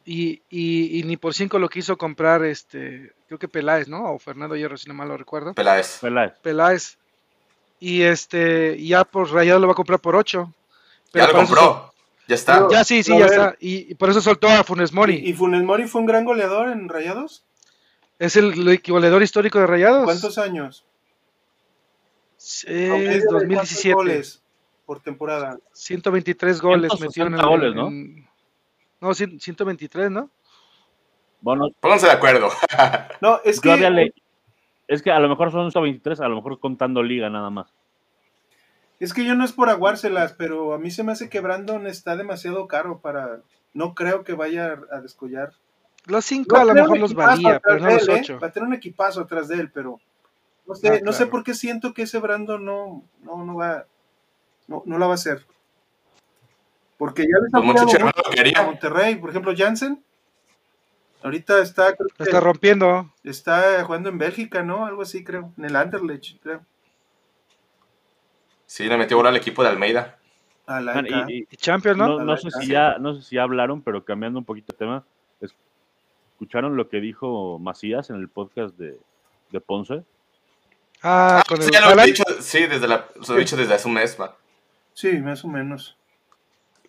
Y, y, ni por 5 lo quiso comprar, este, creo que Peláez, ¿no? O Fernando Hierro, si no mal lo recuerdo. Peláez. Peláez. Peláez. Y este, ya por Rayado lo va a comprar por 8. ya lo compró. Ya está. Ya sí, sí, ya está. Y, por eso soltó a Funes Mori. ¿Y, Funes Mori fue un gran goleador en Rayados? Es el, goleador histórico de Rayados. ¿Cuántos años? Es 2017. goles por temporada? 123 goles metieron en, goles, ¿no? no, 123, ¿no? Bueno, pónganse de acuerdo. no, es que es que a lo mejor son 123, a lo mejor contando liga nada más. Es que yo no es por aguárselas, pero a mí se me hace que Brandon está demasiado caro para. No creo que vaya a descollar. Los cinco a lo mejor los valía, pero no los ¿eh? ocho. Va a tener un equipazo atrás de él, pero no sé, ah, no sé por qué siento que ese Brandon no, no, no va, no, no la va a hacer. Porque ya les ha a Monterrey, por ejemplo, Jansen. Ahorita está, está rompiendo. Está jugando en Bélgica, ¿no? Algo así, creo. En el Anderlecht, creo. Sí, le metió bola al equipo de Almeida. A la y, Champions, ¿no? No, sé si ya, no sé si hablaron, pero cambiando un poquito de tema, ¿escucharon lo que dijo Macías en el podcast de, de Ponce? Ah, ah con sí, ya lo he dicho, sí, desde la, lo he dicho desde hace un mes, va. Sí, más o menos.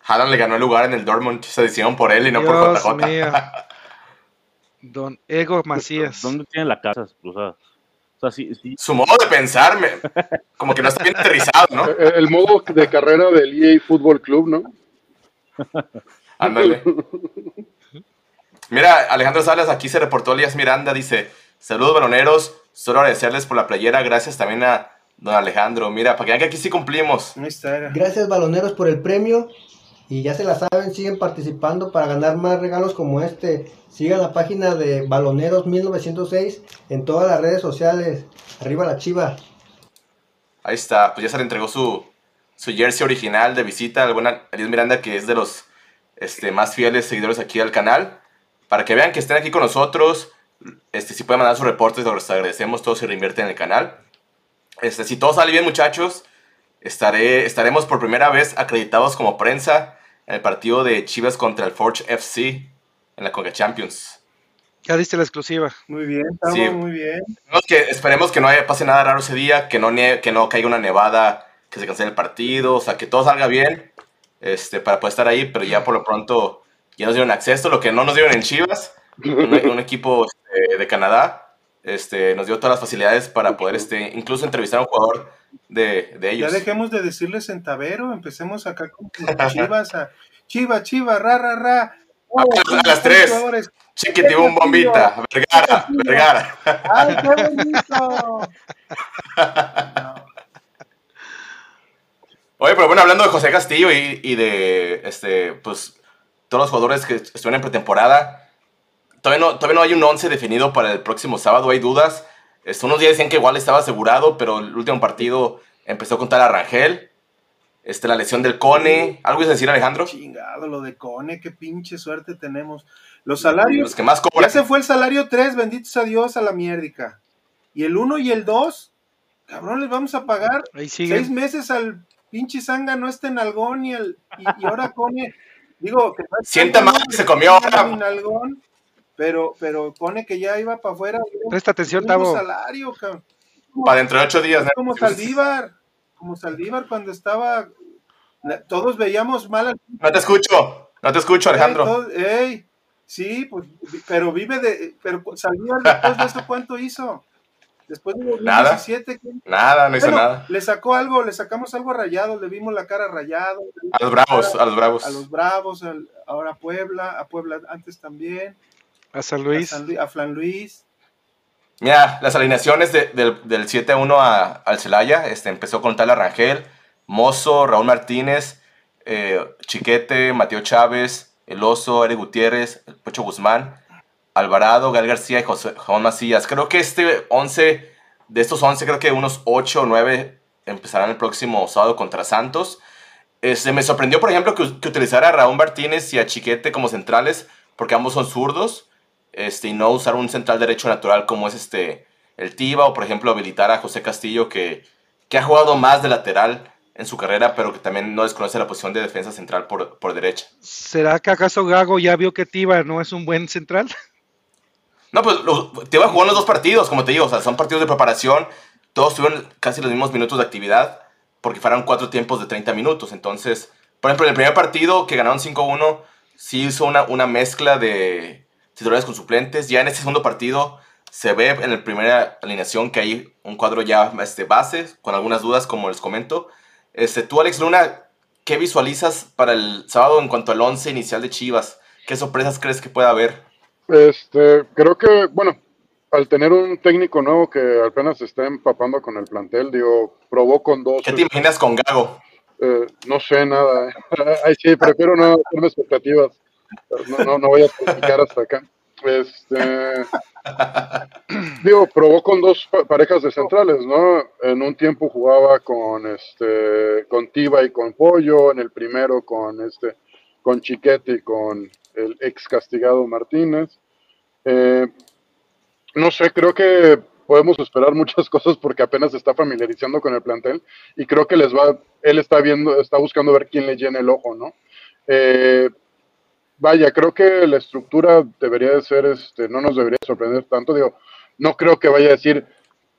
Haaland le ganó el lugar en el Dortmund, se decidieron por él y no por JJ. Don Ego Macías. ¿Dónde tiene la casa? O sea, su modo de pensar, como que no está bien aterrizado, ¿no? El, modo de carrera del EA Fútbol Club, ¿no? Ándale. Mira, Alejandro Salas, aquí se reportó Elías Miranda, dice, saludos baloneros, solo agradecerles por la playera, gracias también a don Alejandro. Mira, para que vean que aquí sí cumplimos. Gracias baloneros por el premio y ya se la saben, siguen participando para ganar más regalos como este. Sigan la página de Baloneros 1906 en todas las redes sociales. Arriba la chiva. Ahí está, pues ya se le entregó su, su jersey original de visita al buen Ariel Miranda, que es de los este, más fieles seguidores aquí al canal. Para que vean que estén aquí con nosotros. Este, si pueden mandar sus reportes, los agradecemos. Todos se reinvierten en el canal. Este, si todo sale bien, muchachos, estaré, estaremos por primera vez acreditados como prensa en el partido de Chivas contra el Forge FC en la Conga Champions. Ya diste la exclusiva. Muy bien, estamos muy bien. Que esperemos que no haya, pase nada raro ese día, que no, que no caiga una nevada, que se cancele el partido, o sea, que todo salga bien este, para poder estar ahí, pero ya por lo pronto ya nos dieron acceso, lo que no nos dieron en Chivas, un, equipo este, de Canadá, este, nos dio todas las facilidades para poder este, incluso entrevistar a un jugador de, de ellos. Ya dejemos de decirles centavero, empecemos acá con chivas, a chiva, chiva, ra, ra, ra. a las tres. un bombita, Vergara, Vergara. ¡Ay, qué bonito! Oye, pero bueno, hablando de José Castillo y, de este, pues, todos los jugadores que estuvieron en pretemporada, todavía no, todavía no hay un 11 definido para el próximo sábado, hay dudas. Este, unos días decían que igual estaba asegurado, pero el último partido empezó con tal a Rangel. Este, la lesión del Cone. ¿Algo ibas a decir, Alejandro? Chingado, lo de Cone, qué pinche suerte tenemos. Los salarios. Los que más cobran. Ya se fue el salario 3, benditos a Dios, a la mierdica. Y el 1 y el 2, cabrón, les vamos a pagar seis meses al pinche Zanga, no está en algón y, y, ahora Cone. Digo, que Sienta mal, se comió. Algón, pero, pero Cone que ya iba para afuera. Presta atención, Tavo. salario, cabrón. Para dentro de ocho días. Como Saldívar como Saldívar cuando estaba, todos veíamos mal al... No te escucho, no te escucho, Alejandro. sí, pues, pero vive de, pero Saldívar después de eso, ¿cuánto hizo? Después de 2017. Nada, nada no hizo nada. Le sacó algo, le sacamos algo rayado, le vimos la cara rayado. A los bravos, a los bravos. A los bravos, ahora a Puebla, a Puebla antes también. A San Luis. A, Flan Luis. Mira, las alineaciones del, del 7-1 al Celaya, este, empezó con Tal Rangel, Mozo, Raúl Martínez, eh, Chiquete, Mateo Chávez, El Oso, Eric Gutiérrez, Pocho Guzmán, Alvarado, Gal García y José, Juan Macías. Creo que este 11, de estos 11, creo que unos 8 o 9 empezarán el próximo sábado contra Santos. Este, me sorprendió, por ejemplo, que, que utilizara a Raúl Martínez y a Chiquete como centrales, porque ambos son zurdos este, y no usar un central derecho natural como es este, el Tiva, o por ejemplo habilitar a José Castillo, que, que ha jugado más de lateral en su carrera, pero que también no desconoce la posición de defensa central por, por derecha. ¿Será que acaso Gago ya vio que Tiva no es un buen central? No, pues Tiva jugó en los dos partidos, como te digo, o sea, son partidos de preparación, todos tuvieron casi los mismos minutos de actividad, porque fueron cuatro tiempos de 30 minutos, entonces, por ejemplo, en el primer partido que ganaron 5-1, sí hizo una, una mezcla de, titulares con suplentes. Ya en este segundo partido se ve en la primera alineación que hay un cuadro ya este, base, con algunas dudas, como les comento. Este, tú, Alex Luna, ¿qué visualizas para el sábado en cuanto al once inicial de Chivas? ¿Qué sorpresas crees que pueda haber? Este, creo que, bueno, al tener un técnico nuevo que apenas se está empapando con el plantel, digo, probó con dos. ¿Qué te imaginas con Gago? Eh, no sé nada. Ay, sí, prefiero no hacerme expectativas. No, no, no voy a explicar hasta acá. Este, digo, probó con dos parejas de centrales, ¿no? En un tiempo jugaba con este, con Tiva y con Pollo, en el primero con este, con Chiquete con el ex castigado Martínez. Eh, no sé, creo que podemos esperar muchas cosas porque apenas se está familiarizando con el plantel y creo que les va, él está viendo, está buscando ver quién le llena el ojo, ¿no? Eh, vaya, creo que la estructura debería de ser, este, no nos debería sorprender tanto, digo, no creo que vaya a decir,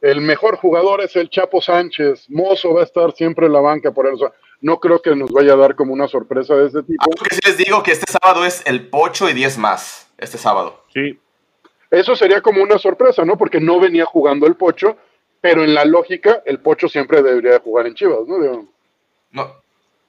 el mejor jugador es el Chapo Sánchez, Mozo va a estar siempre en la banca por eso. No creo que nos vaya a dar como una sorpresa de ese tipo. Aunque sí les digo que este sábado es el Pocho y 10 más, este sábado. Sí. Eso sería como una sorpresa, ¿no? Porque no venía jugando el Pocho, pero en la lógica, el Pocho siempre debería jugar en Chivas, ¿no? No,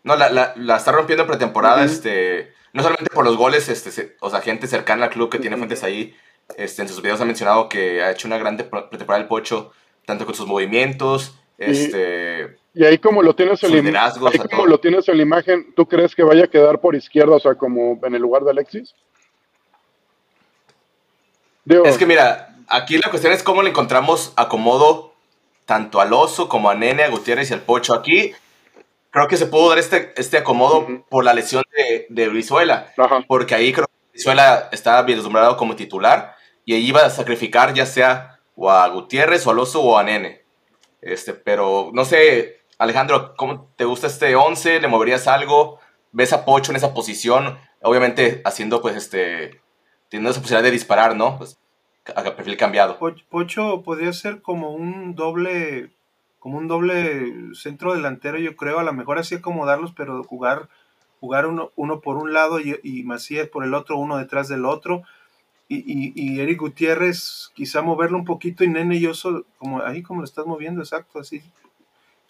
no la, la, está rompiendo en pretemporada, este no solamente por los goles, este, o sea, gente cercana al club que tiene fuentes ahí, este, en sus videos ha mencionado que ha hecho una gran pretemporada del Pocho, tanto con sus movimientos, este... Y ahí como lo tienes en la como lo tienes en la imagen, ¿tú crees que vaya a quedar por izquierda, o sea, como en el lugar de Alexis? es que mira, aquí la cuestión es cómo le encontramos acomodo tanto al oso como a Nene, a Gutiérrez y al Pocho. Aquí creo que se pudo dar este, este acomodo por la lesión de, de Brizuela, porque ahí creo que Brizuela estaba bien deslumbrado como titular y ahí iba a sacrificar ya sea o a Gutiérrez o a Loso o a Nene. Este, pero no sé, Alejandro, ¿cómo te gusta este 11? ¿Le moverías algo? ¿Ves a Pocho en esa posición? Obviamente haciendo pues este, teniendo esa posibilidad de disparar, ¿no? Pues, a perfil cambiado. Pocho podría ser como un doble como un doble centro delantero, yo creo, a lo mejor así acomodarlos, pero jugar, jugar uno, uno por un lado y, y, Macías por el otro, uno detrás del otro. Y, y, Eric Gutiérrez, quizá moverlo un poquito y Nene y Oso, como ahí como lo estás moviendo, exacto, así.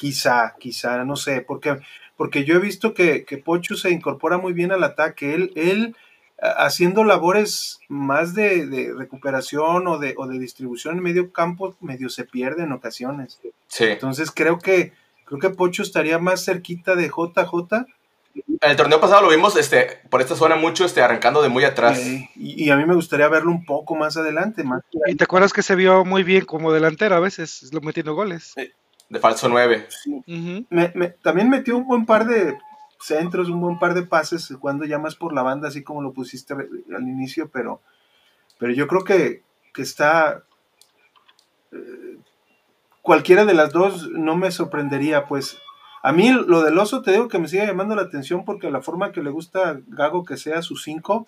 Quizá, quizá, no sé, porque, porque yo he visto que, que Pocho se incorpora muy bien al ataque. Él, él haciendo labores más de, recuperación o de, o de, distribución en medio campo, medio se pierde en ocasiones. Sí. Entonces creo que creo que Pocho estaría más cerquita de JJ. En el torneo pasado lo vimos este, por esta zona mucho este, arrancando de muy atrás. y, a mí me gustaría verlo un poco más adelante. Más y te acuerdas que se vio muy bien como delantero a veces, lo metiendo goles. De falso 9. también metió un buen par de centros, un buen par de pases, cuando ya más por la banda, así como lo pusiste al inicio, pero, pero yo creo que, que está... Eh, cualquiera de las dos no me sorprendería, pues a mí lo del oso te digo que me sigue llamando la atención porque la forma que le gusta Gago que sea su 5,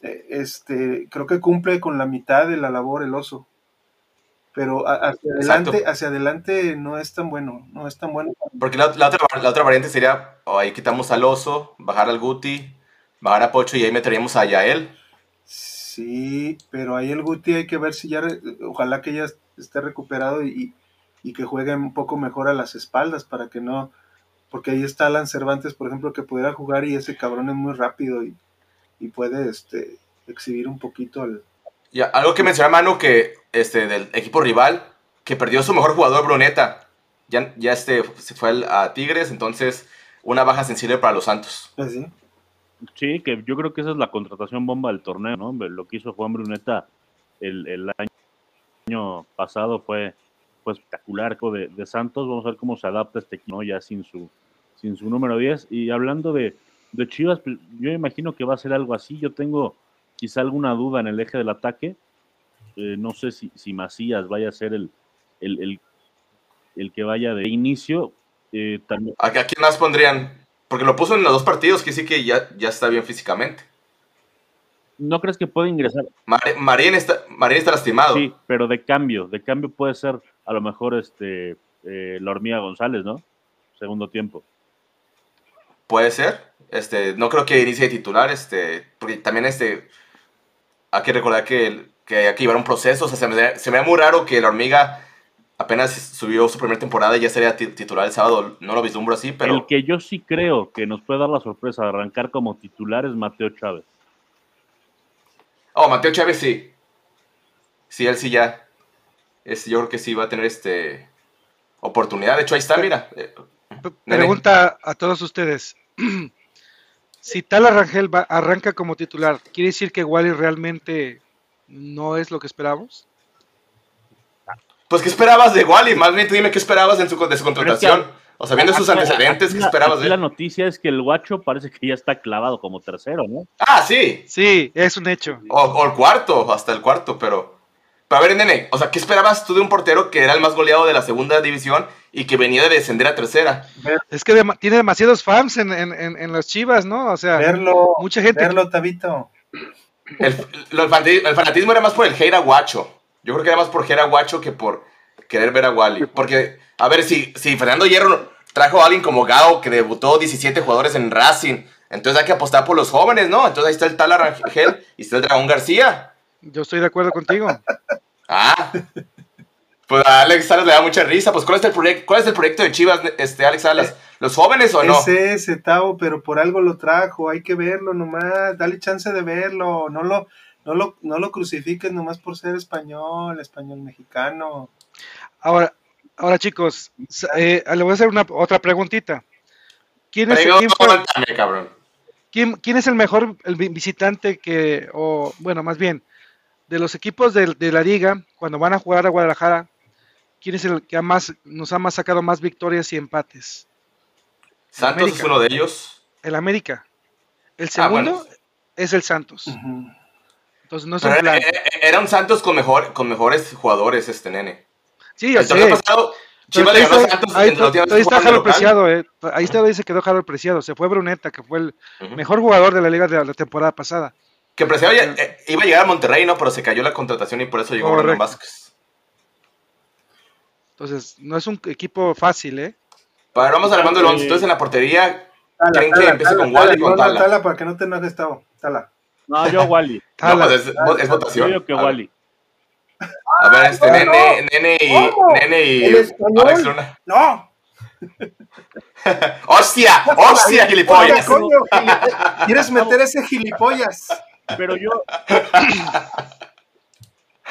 eh, este, creo que cumple con la mitad de la labor el oso. Pero hacia adelante, hacia adelante no es tan bueno, no es tan bueno. Porque la, otra, la otra variante sería, oh, ahí quitamos al oso, bajar al Guti, bajar a Pocho y ahí meteríamos a Yael. Sí, pero ahí el Guti hay que ver si ya, ojalá que ya esté recuperado y, y que juegue un poco mejor a las espaldas para que no, porque ahí está Alan Cervantes, por ejemplo, que pudiera jugar y ese cabrón es muy rápido y, y puede este, exhibir un poquito el... Ya, algo que mencionaba Manu que este, del equipo rival, que perdió su mejor jugador, Bruneta, ya, ya este, se fue a Tigres, entonces una baja sensible para los Santos. Ah, ¿Sí? sí, que yo creo que esa es la contratación bomba del torneo, ¿no? Lo que hizo Juan Bruneta el, el año pasado fue pues, espectacular de, de, Santos. Vamos a ver cómo se adapta este equipo ya sin su, sin su número 10. Y hablando de, de Chivas, pues, yo imagino que va a ser algo así. Yo tengo quizá alguna duda en el eje del ataque. Eh, no sé si, si, Macías vaya a ser el, el, el, que vaya de inicio. Eh, ¿A, quién más pondrían? Porque lo puso en los dos partidos, que sí que ya, ya está bien físicamente. ¿No crees que puede ingresar? Marín está, Marín está lastimado. Sí, pero de cambio, de cambio puede ser a lo mejor este eh, la hormiga González, ¿no? Segundo tiempo. Puede ser. Este, no creo que inicie de titular, este, porque también este, hay que recordar que, que hay que llevar un proceso. O sea, se me, se me da muy raro que la hormiga apenas subió su primera temporada y ya sería titular el sábado. No lo vislumbro así, pero. El que yo sí creo que nos puede dar la sorpresa de arrancar como titular es Mateo Chávez. Oh, Mateo Chávez sí. Sí, él sí ya yo creo que sí va a tener este oportunidad. De hecho, ahí está, mira. Eh, pregunta a todos ustedes. si Tal Arrangel arranca como titular, ¿quiere decir que Wally realmente no es lo que esperamos? Pues, ¿qué esperabas de Wally? Más bien, tú dime qué esperabas de su, de su contratación. o sea, viendo sus antecedentes, ¿qué esperabas de él? La noticia es que el guacho parece que ya está clavado como tercero, ¿no? Ah, sí. Sí, es un hecho. o el cuarto, hasta el cuarto, pero a ver, nene, o sea, ¿qué esperabas tú de un portero que era el más goleado de la segunda división y que venía de descender a tercera? Es que tiene demasiados fans en, en, en, los Chivas, ¿no? O sea, verlo, mucha gente. Verlo, Tabito. El, fanatismo era más por el hate a Guacho. Yo creo que era más por hate a Guacho que por querer ver a Wally. Porque, a ver, si, si Fernando Hierro trajo a alguien como Gao, que debutó 17 jugadores en Racing, entonces hay que apostar por los jóvenes, ¿no? Entonces ahí está el tal Arangel y está el Dragón García. Yo estoy de acuerdo contigo. Ah. Pues a Alex Salas le da mucha risa. Pues, ¿cuál es el, proyecto, cuál es el proyecto de Chivas, este, Alex Salas? ¿Los jóvenes o no? Es ese, Tavo, pero por algo lo trajo. Hay que verlo nomás. Dale chance de verlo. No lo, no lo, no lo crucifiques nomás por ser español, español mexicano. Ahora, ahora chicos, eh, le voy a hacer una otra preguntita. ¿Quién es, ¿quién, ¿quién, es el mejor el visitante que, o bueno, más bien, de los equipos de, la liga, cuando van a jugar a Guadalajara, ¿quién es el que más, nos ha más sacado más victorias y empates? Santos es uno de ellos. El América. El ah, segundo es el Santos. Entonces no es era, era, un Santos con, mejor, con mejores jugadores este nene. Sí, ya sé. Pasado, Chivas le ganó a Santos ahí, ahí está Jaro Preciado, eh. ahí está, ahí se quedó Jaro Preciado. Se fue Bruneta, que fue el mejor jugador de la liga de la temporada pasada. Que Preciado eh, iba a llegar a Monterrey, ¿no? Pero se cayó la contratación y por eso llegó Brandon Vázquez. Entonces, no es un equipo fácil, ¿eh? Para, vamos armando el once. Entonces, en la portería, ¿quieren que empiece con Wally o con Tala? Tala, para que no te enojes, Tavo. Tala. No, yo Wally. Tala. Pues es, votación. Yo que Wally. A ver, este, nene, nene y. Nene y. Alex Luna. ¡No! ¡Hostia! ¡Hostia, gilipollas! ¿Quieres meter ese gilipollas? Pero yo.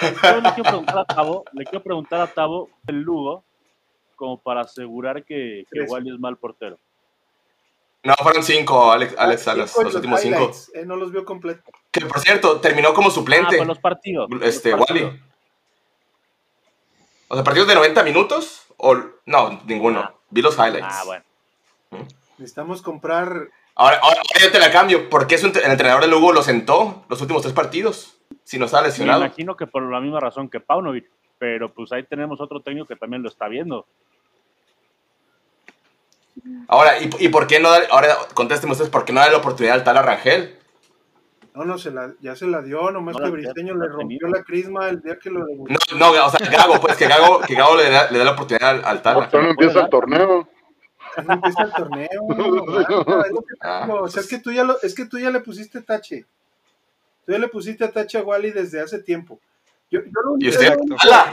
Yo le quiero preguntar a Tavo, le quiero preguntar a Tavo el Lugo, como para asegurar que, que Wally es mal portero. No, fueron cinco, Alex, ah, Alex Salas, los, últimos cinco. Eh, no los vio completos. Que por cierto, terminó como suplente. Ah, los partidos. Este, Wally. O sea, partidos de 90 minutos o no, ninguno. Ah. Vi los highlights. Ah, bueno. Necesitamos comprar. Ahora, ahora, yo te la cambio. ¿Por qué el entrenador de Lugo lo sentó los últimos tres partidos? Si no está lesionado. Me imagino que por la misma razón que Paunovic. Pero pues ahí tenemos otro técnico que también lo está viendo. Ahora, ¿y, y por qué no dar, ahora contésteme ustedes, ¿por qué no da la oportunidad al tal Arrangel? No, no, se la, ya se la dio, nomás que Briseño le rompió la crisma el día que lo debutó. No, no, o sea, Gago, pues que Gago, que Gago le, da, le da la oportunidad al, tal. no empieza el torneo. No empieza el torneo. Ah. o sea, es que, tú ya lo, es que tú ya le pusiste tache. Tú ya le pusiste a tache a Wally desde hace tiempo. Yo, yo ¿Y usted?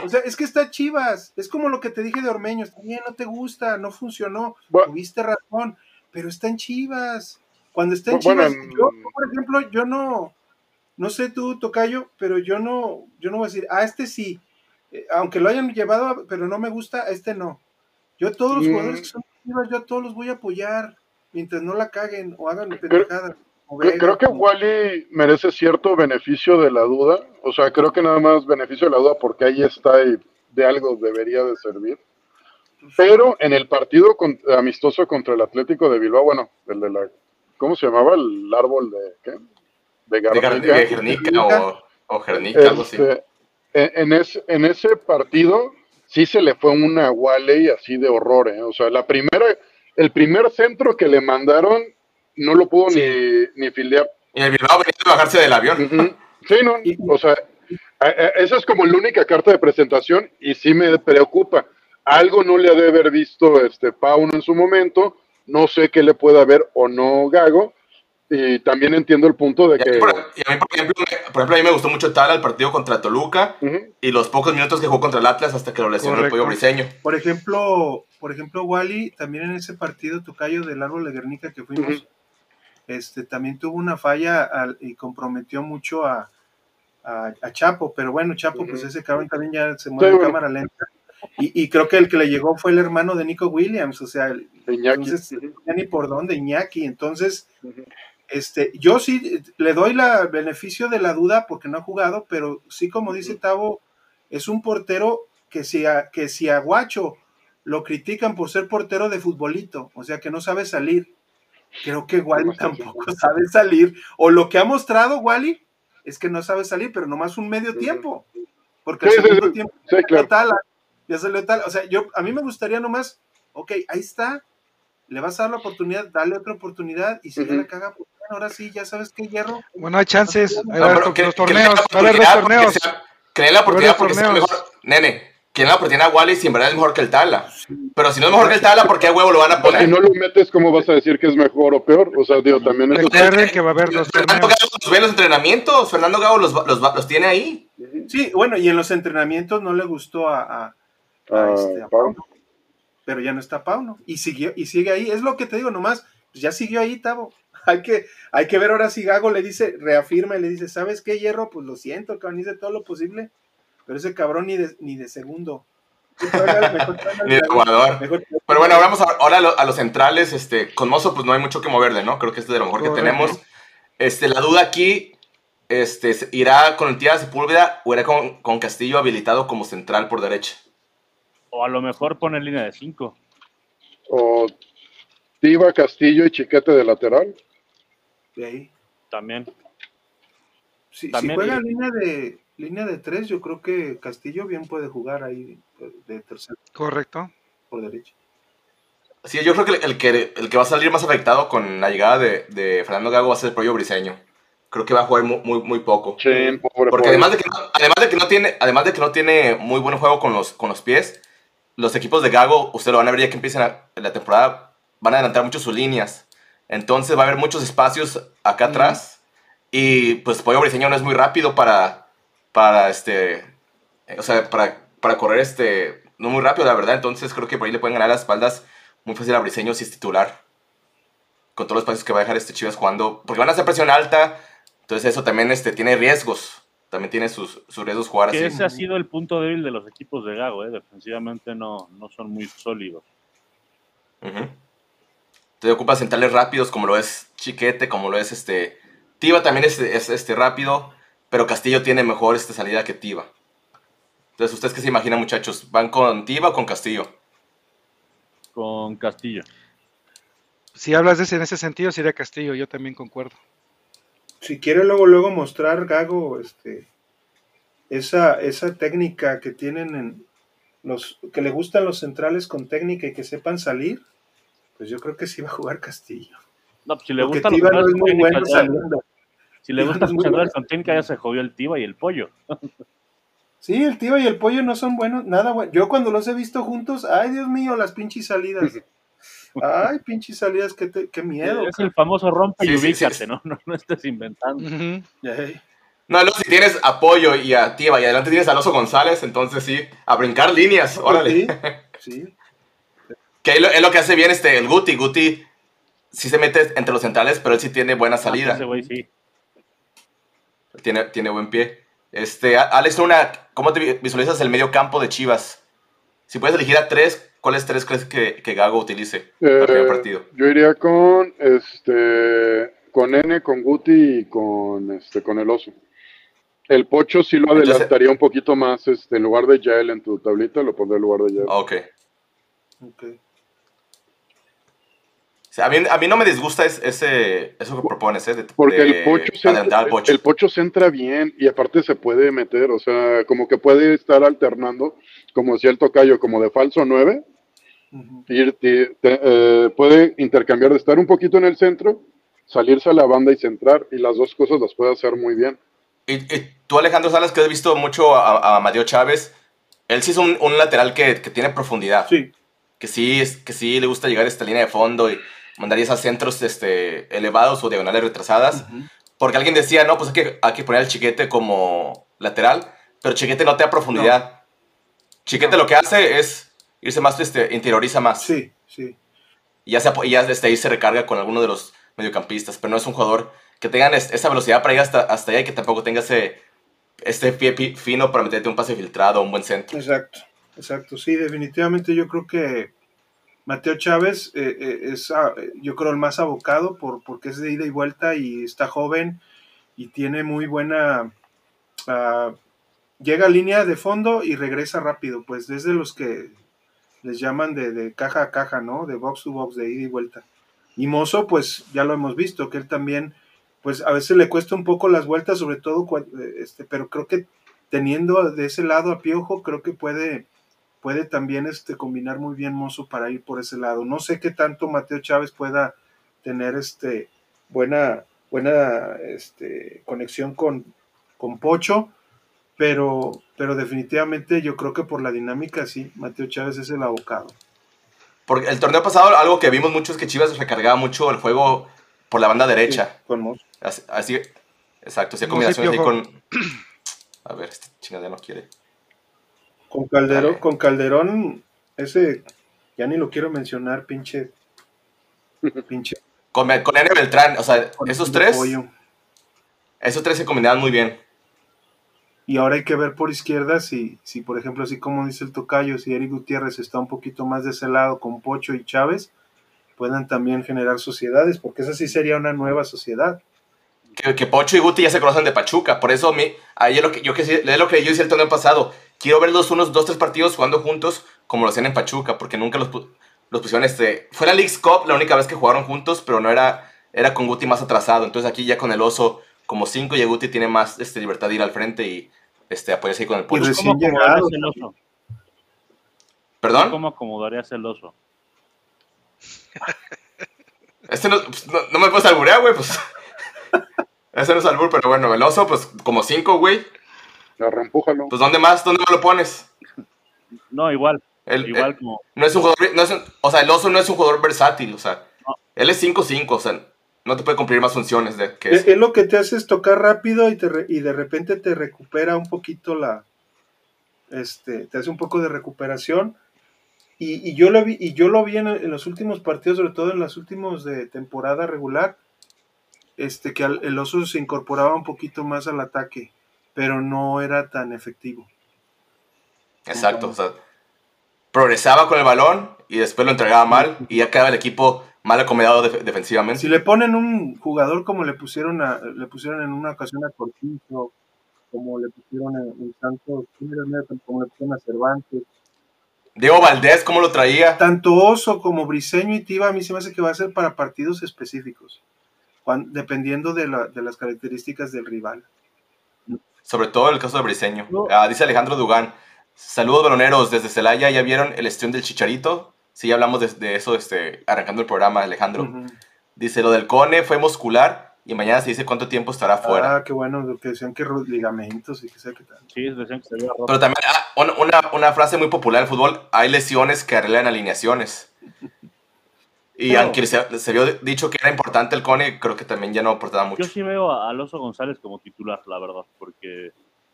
o sea, es que está chivas. Es como lo que te dije de Ormeños. También no te gusta, no funcionó. Tuviste razón, pero está en chivas. Cuando está en chivas, yo, por ejemplo, yo no, no sé tú, Tocayo, pero yo no, yo no voy a decir, ah, este sí. Eh, aunque lo hayan llevado, pero no me gusta, este no. Yo todos los jugadores que son chivas, yo a todos los voy a apoyar mientras no la caguen o hagan pendejadas. Creo, que Wally merece cierto beneficio de la duda. O sea, creo que nada más beneficio de la duda porque ahí está y de algo debería de servir. Pero en el partido amistoso contra el Atlético de Bilbao, bueno, el de la, ¿cómo se llamaba? El árbol de, ¿qué? De Garnica. o, o algo así. Este, en, ese, en ese partido sí se le fue una Wally así de horror, ¿eh? O sea, la primera, el primer centro que le mandaron no lo pudo ni, ni fildear. Y el Bilbao venía a bajarse del avión. Sí, no, o sea, esa es como la única carta de presentación y sí me preocupa. Algo no le ha de haber visto este Pauno en su momento, no sé qué le pueda ver o no Gago, y también entiendo el punto de que... por, a mí, por, ejemplo, por ejemplo, a mí me gustó mucho tal el partido contra Toluca y los pocos minutos que jugó contra el Atlas hasta que lo lesionó el pollo briseño. Por ejemplo, por ejemplo, Wally, también en ese partido Tocayo del árbol de Guernica que fuimos, este, también tuvo una falla y comprometió mucho a, Chapo, pero bueno, Chapo, pues ese cabrón también ya se mueve en cámara lenta. Y, creo que el que le llegó fue el hermano de Nico Williams, o sea, entonces, ya ni por dónde, Iñaki. Entonces, este, yo sí le doy el beneficio de la duda porque no ha jugado, pero sí, como dice Tavo, es un portero que si a, que si a Guacho lo critican por ser portero de futbolito, o sea, que no sabe salir creo que Wally tampoco sabe salir. O lo que ha mostrado Wally es que no sabe salir, pero nomás un medio tiempo. Porque el segundo tiempo ya salió tal. O sea, yo, a mí me gustaría nomás, ok, ahí está, le vas a dar la oportunidad, dale otra oportunidad, y si ya la caga, pues ahora sí, ya sabes qué hierro. Bueno, hay chances, a ver, los ver, los torneos. Creen la oportunidad porque sea mejor. Nene, ¿Quién la oportunidad a Wally si en verdad es mejor que el Tala? Pero si no es mejor que el Tala, ¿por qué a huevo lo van a poner? Si no lo metes, ¿cómo vas a decir que es mejor o peor? O sea, digo, también es... que va a haber los Fernando Gago los ve en los entrenamientos, Fernando Gago los, los, los, tiene ahí. Sí, bueno, y en los entrenamientos no le gustó a, a, a, este, Pauno. Pero ya no está Pauno. Y, siguió, y sigue ahí. Es lo que te digo, nomás, pues ya siguió ahí, Tavo. Hay que, hay que ver ahora si Gago le dice, reafirma y le dice, ¿sabes qué, Hierro? Pues lo siento, cabrón, hice todo lo posible. Pero ese cabrón ni de, ni de segundo ni de jugador. Pero bueno, vamos ahora a los centrales. Este, con Mozo, pues no hay mucho que moverle, ¿no? Creo que este es de lo mejor que tenemos. Este, la duda aquí, este, ¿irá con el Tía Sepúlveda o irá con, con, Castillo habilitado como central por derecha? O a lo mejor pone línea de 5. O Tiva, Castillo y Chiquete de lateral. De ahí. También. Si, También si juega línea de, línea de tres, yo creo que Castillo bien puede jugar ahí de tercero. Correcto. Por derecha. Sí, yo creo que el, que el que va a salir más afectado con la llegada de, de Fernando Gago va a ser el propio Briseño. Creo que va a jugar muy, muy, poco. Sí, Porque además de, que no, además de que no tiene, además de que no tiene muy buen juego con los, con los pies, los equipos de Gago, usted lo van a ver ya que empiecen la, temporada, van a adelantar mucho sus líneas. Entonces va a haber muchos espacios acá atrás. Y pues Pollo Briseño no es muy rápido para, para este, o sea, para para correr este, no muy rápido, la verdad. Entonces creo que por ahí le pueden ganar las espaldas muy fácil a Briseño si es titular. Con todos los espacios que va a dejar este Chivas jugando. Porque van a hacer presión alta. Entonces eso también este, tiene riesgos. también tiene sus, sus riesgos jugar que ese ha sido el punto débil de los equipos de Gago, ¿eh? defensivamente no, no son muy sólidos. Te ocupa centrales rápidos como lo es Chiquete, como lo es este... Tiva también es, este rápido, pero Castillo tiene mejor este salida que Tiva. Entonces, ¿ustedes qué se imaginan, muchachos? ¿Van con Tiva o con Castillo? Con Castillo. Si hablas de ese, en ese sentido, sería Castillo, yo también concuerdo si quiere luego luego mostrar Gago este esa, esa técnica que tienen en los que le gustan los centrales con técnica y que sepan salir, pues yo creo que sí va a jugar Castillo. No, pues si le gustan los centrales con técnica, si le gustan los centrales con técnica ya se jodió el Tiba y el Pollo. Sí, el Tiba y el Pollo no son buenos, nada bueno. Yo cuando los he visto juntos, ay Dios mío, las pinches salidas. Ay, pinches salidas, qué, qué miedo. Es el famoso rompe y ubícate, ¿no? ¿no? No estés inventando. No, luego si tienes apoyo y a Tiva y adelante tienes a Alonso González, entonces sí, a brincar líneas, órale. Sí. que es lo, que hace bien este, el Guti. Guti sí se mete entre los centrales, pero él sí tiene buena ah, salida. ese güey sí. Tiene, tiene buen pie. Este, Alex Luna, ¿cómo te visualizas el medio campo de Chivas? Si puedes elegir a tres, ¿Cuáles tres crees que, Gago utilice para el primer eh, partido? Yo iría con este con N, con Guti y con este con el oso. El pocho sí lo adelantaría un poquito más, este, en lugar de Yael en tu tablita, lo pondré en lugar de Yael. Ok. okay. A, mí, a mí no me disgusta ese, eso que propones, ¿eh? Porque el, pocho se entra, el pocho se entra bien y aparte se puede meter, o sea, como que puede estar alternando, como decía el tocayo, como de falso 9, eh, puede intercambiar de estar un poquito en el centro, salirse a la banda y centrar, y las dos cosas las puede hacer muy bien. Y, tú, Alejandro Salas, que has visto mucho a, a Chávez, él sí es un, lateral que, tiene profundidad. Sí. Que sí, es, que sí le gusta llegar a esta línea de fondo y mandaría esos centros este, elevados o diagonales retrasadas. Porque alguien decía, no, pues hay que, hay que poner al chiquete como lateral, pero chiquete no te da profundidad. Chiquete lo que hace es irse más, este, interioriza más. Sí, sí. Y ya, se, ya desde ahí se recarga con alguno de los mediocampistas, pero no es un jugador que tenga esa velocidad para ir hasta, hasta allá y que tampoco tenga ese este pie fino para meterte un pase filtrado, un buen centro. Exacto, exacto. Sí, definitivamente yo creo que Mateo Chávez eh, eh, es, ah, yo creo, el más abocado por, porque es de ida y vuelta y está joven y tiene muy buena... Ah, llega a línea de fondo y regresa rápido, pues desde los que les llaman de, caja a caja, ¿no? De box to box, de ida y vuelta. Y Mozo, pues ya lo hemos visto, que él también, pues a veces le cuesta un poco las vueltas, sobre todo, este, pero creo que teniendo de ese lado a Piojo, creo que puede, puede también este, combinar muy bien Mozo para ir por ese lado. No sé qué tanto Mateo Chávez pueda tener este, buena, buena este, conexión con, con Pocho, pero, pero definitivamente yo creo que por la dinámica sí, Mateo Chávez es el abocado. Porque el torneo pasado algo que vimos mucho es que Chivas recargaba mucho el juego por la banda derecha. con Así, exacto, hacía combinaciones ahí con... A ver, este chingada no quiere. Con Calderón, con Calderón, ese ya ni lo quiero mencionar, pinche. pinche. Con, con N. Beltrán, o sea, esos tres. Esos tres se combinaban muy bien. Y ahora hay que ver por izquierda si, si, por ejemplo, así como dice el tocayo, si Eric Gutiérrez está un poquito más de ese lado con Pocho y Chávez, puedan también generar sociedades, porque esa sí sería una nueva sociedad. Que, Pocho y Guti ya se conocen de Pachuca, por eso mi, ahí es lo que yo, que, es lo que yo hice el torneo pasado. Quiero verlos unos dos, tres partidos jugando juntos como lo hacían en Pachuca, porque nunca los, los pusieron este... Fue la League's Cup la única vez que jugaron juntos, pero no era, era con Guti más atrasado. Entonces aquí ya con el oso como 5 y Guti tiene más este, libertad de ir al frente y este, apoyarse ahí con el pulso. ¿Cómo acomodarías el oso? ¿Perdón? ¿Cómo acomodarías el oso? Este no, pues, no, me puedes alburear, güey, pues. Ese no es albur, pero bueno, el oso, pues como 5, güey. Arrempújalo. Pues ¿dónde más? ¿Dónde me lo pones? No, igual. igual como... No es un jugador, no es o sea, el oso no es un jugador versátil, o sea, él es 5-5, o sea, no te puede cumplir más funciones de que es, es lo que te hace es tocar rápido y, te y de repente te recupera un poquito la este te hace un poco de recuperación y, y yo lo vi y yo lo vi en, los últimos partidos sobre todo en los últimos de temporada regular este que el oso se incorporaba un poquito más al ataque pero no era tan efectivo. Exacto, o sea, progresaba con el balón y después lo entregaba mal y ya quedaba el equipo mal acomodado defensivamente. Si le ponen un jugador como le pusieron a, le pusieron en una ocasión a Cortizo, como le pusieron en, Santos, como le pusieron a Cervantes. Diego Valdés, ¿cómo lo traía? Tanto Oso como Briseño y Tiva, a mí se me hace que va a ser para partidos específicos, dependiendo de, de las características del rival. Sobre todo en el caso de Briseño. Ah, dice Alejandro Dugán. Saludos baloneros desde Celaya. ¿Ya vieron el estión del Chicharito? Sí, ya hablamos de, eso este, arrancando el programa, Alejandro. Dice, lo del Cone fue muscular y mañana se dice cuánto tiempo estará fuera. Ah, qué bueno, que decían que ligamentos y que sé qué tal. Sí, decían que se había roto. Pero también, ah, una, una, frase muy popular en el fútbol, hay lesiones que arreglan alineaciones. Y aunque se, se vio dicho que era importante el Cone, creo que también ya no aportaba mucho. Yo sí veo a Alonso González como titular, la verdad, porque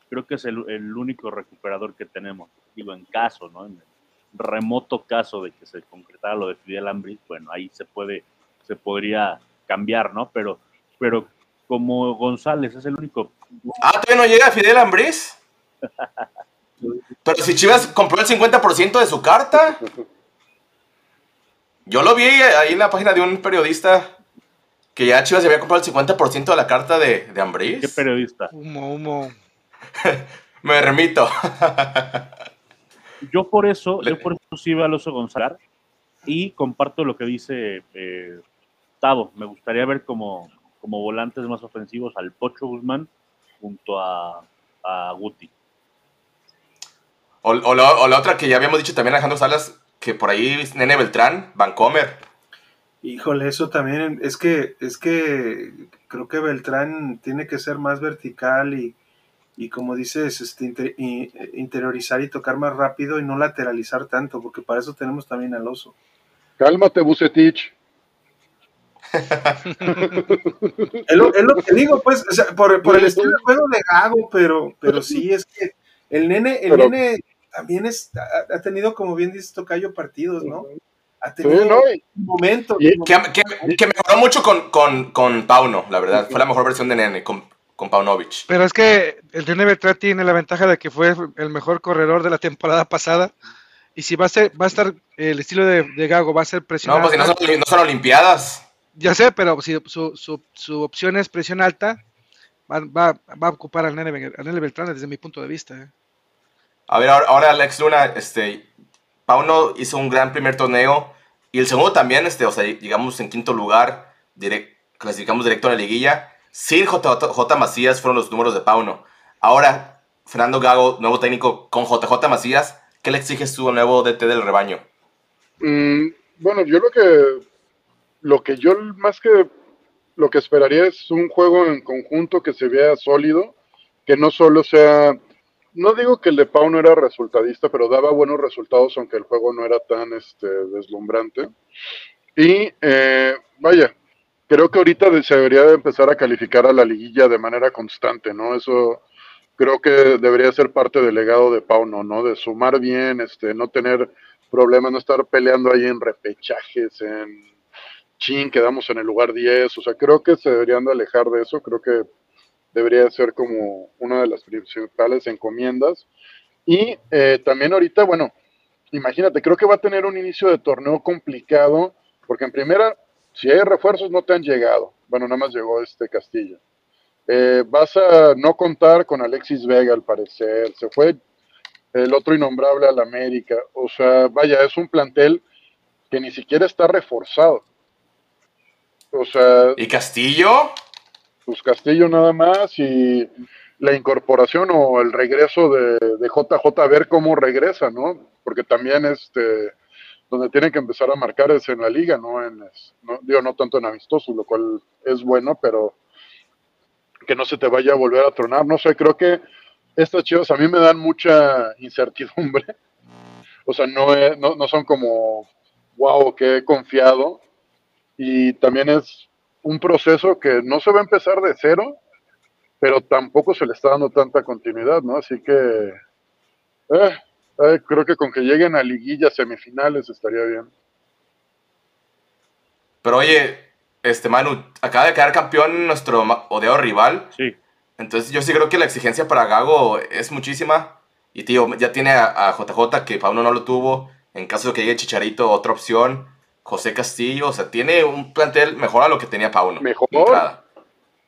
creo que es el, único recuperador que tenemos. Digo, en caso, ¿no? En el remoto caso de que se concretara lo de Fidel Ambris, bueno, ahí se puede, se podría cambiar, ¿no? Pero, pero como González es el único. Ah, todavía no llega Fidel Ambris. Pero si Chivas compró el 50% de su carta. Yo lo vi ahí en la página de un periodista que ya Chivas había comprado el 50% de la carta de, de Ambris. ¿Qué periodista? Humo, humo. Me remito. yo por eso, yo por eso sí veo a Loso González y comparto lo que dice eh, Tavo. Me gustaría ver como, como volantes más ofensivos al Pocho Guzmán junto a, a Guti. O, la, otra que ya habíamos dicho también Alejandro Salas, que por ahí Nene Beltrán, Vancomer. Híjole, eso también es que es que creo que Beltrán tiene que ser más vertical y, y como dices, este, interiorizar y tocar más rápido y no lateralizar tanto, porque para eso tenemos también al oso. Cálmate, Bucetich. es, lo, que digo, pues, por, el estilo de juego de Gago, pero, pero sí, es que el nene, el nene también es, ha, tenido, como bien dice Tocayo, partidos, ¿no? Ha tenido un momento. Que, que, mejoró mucho con, con, con Pauno, la verdad. Fue la mejor versión de nene. Con, con Paunovic. Pero es que el TNB tiene la ventaja de que fue el mejor corredor de la temporada pasada. Y si va a ser, va a estar el estilo de, Gago, va a ser presionado. No, pues si no son, Olimpiadas. Ya sé, pero si su, su, opción es presión alta, va, va, a ocupar al Nene, Beltrán desde mi punto de vista. ¿eh? A ver, ahora, Alex Luna, este, Pauno hizo un gran primer torneo y el segundo también, este, o sea, llegamos en quinto lugar, clasificamos directo a la liguilla sin JJ Macías fueron los números de Pauno. Ahora, Fernando Gago, nuevo técnico con JJ Macías, ¿qué le exige su nuevo DT del rebaño? Mm, bueno, yo lo que lo que yo más que lo que esperaría es un juego en conjunto que se vea sólido, que no solo sea, no digo que el de Pauno era resultadista, pero daba buenos resultados aunque el juego no era tan este, deslumbrante. Y eh, vaya, creo que ahorita se debería de empezar a calificar a la liguilla de manera constante, ¿no? Eso creo que debería ser parte del legado de Pauno, ¿no? De sumar bien, este, no tener problemas, no estar peleando ahí en repechajes, en chin, quedamos en el lugar 10, o sea, creo que se deberían de alejar de eso, creo que debería ser como una de las principales encomiendas. Y eh, también ahorita, bueno, imagínate, creo que va a tener un inicio de torneo complicado, porque en primera si hay refuerzos, no te han llegado. Bueno, nada más llegó este Castillo. Eh, vas a no contar con Alexis Vega, al parecer. Se fue el otro innombrable al América. O sea, vaya, es un plantel que ni siquiera está reforzado. O sea. ¿Y Castillo? Pues Castillo nada más y la incorporación o el regreso de, de JJ a ver cómo regresa, ¿no? Porque también este donde tienen que empezar a marcar es en la liga, no en, no, digo, no tanto en amistoso, lo cual es bueno, pero que no se te vaya a volver a tronar. No sé, creo que estas chivas a mí me dan mucha incertidumbre. O sea, no, no, no son como, wow, he confiado. Y también es un proceso que no se va a empezar de cero, pero tampoco se le está dando tanta continuidad, ¿no? Así que, eh, creo que con que lleguen a liguillas semifinales estaría bien. Pero oye, este Manu, acaba de quedar campeón nuestro odiado rival. Sí. Entonces yo sí creo que la exigencia para Gago es muchísima. Y tío, ya tiene a, JJ que Pauno no lo tuvo. En caso de que llegue Chicharito, otra opción. José Castillo, o sea, tiene un plantel mejor a lo que tenía Pauno. Mejor. No,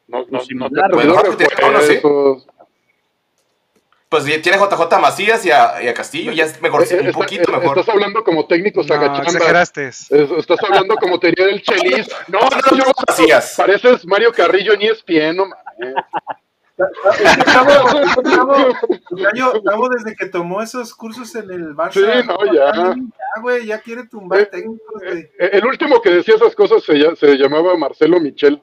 no, no, no te puedo pues, pues tiene JJ Macías y a, y a Castillo, ya es mejor, un poquito mejor. Estás hablando como técnico no, exageraste. Estás hablando como teoría del Chelis. No, no, no, Macías. Pareces Mario Carrillo en ESPN, no Estamos desde que tomó esos cursos en el Barça. Sí, no, ya. Ya, güey, ya quiere tumbar eh, técnicos. Eh, el último que decía esas cosas se, se llamaba Marcelo Michel.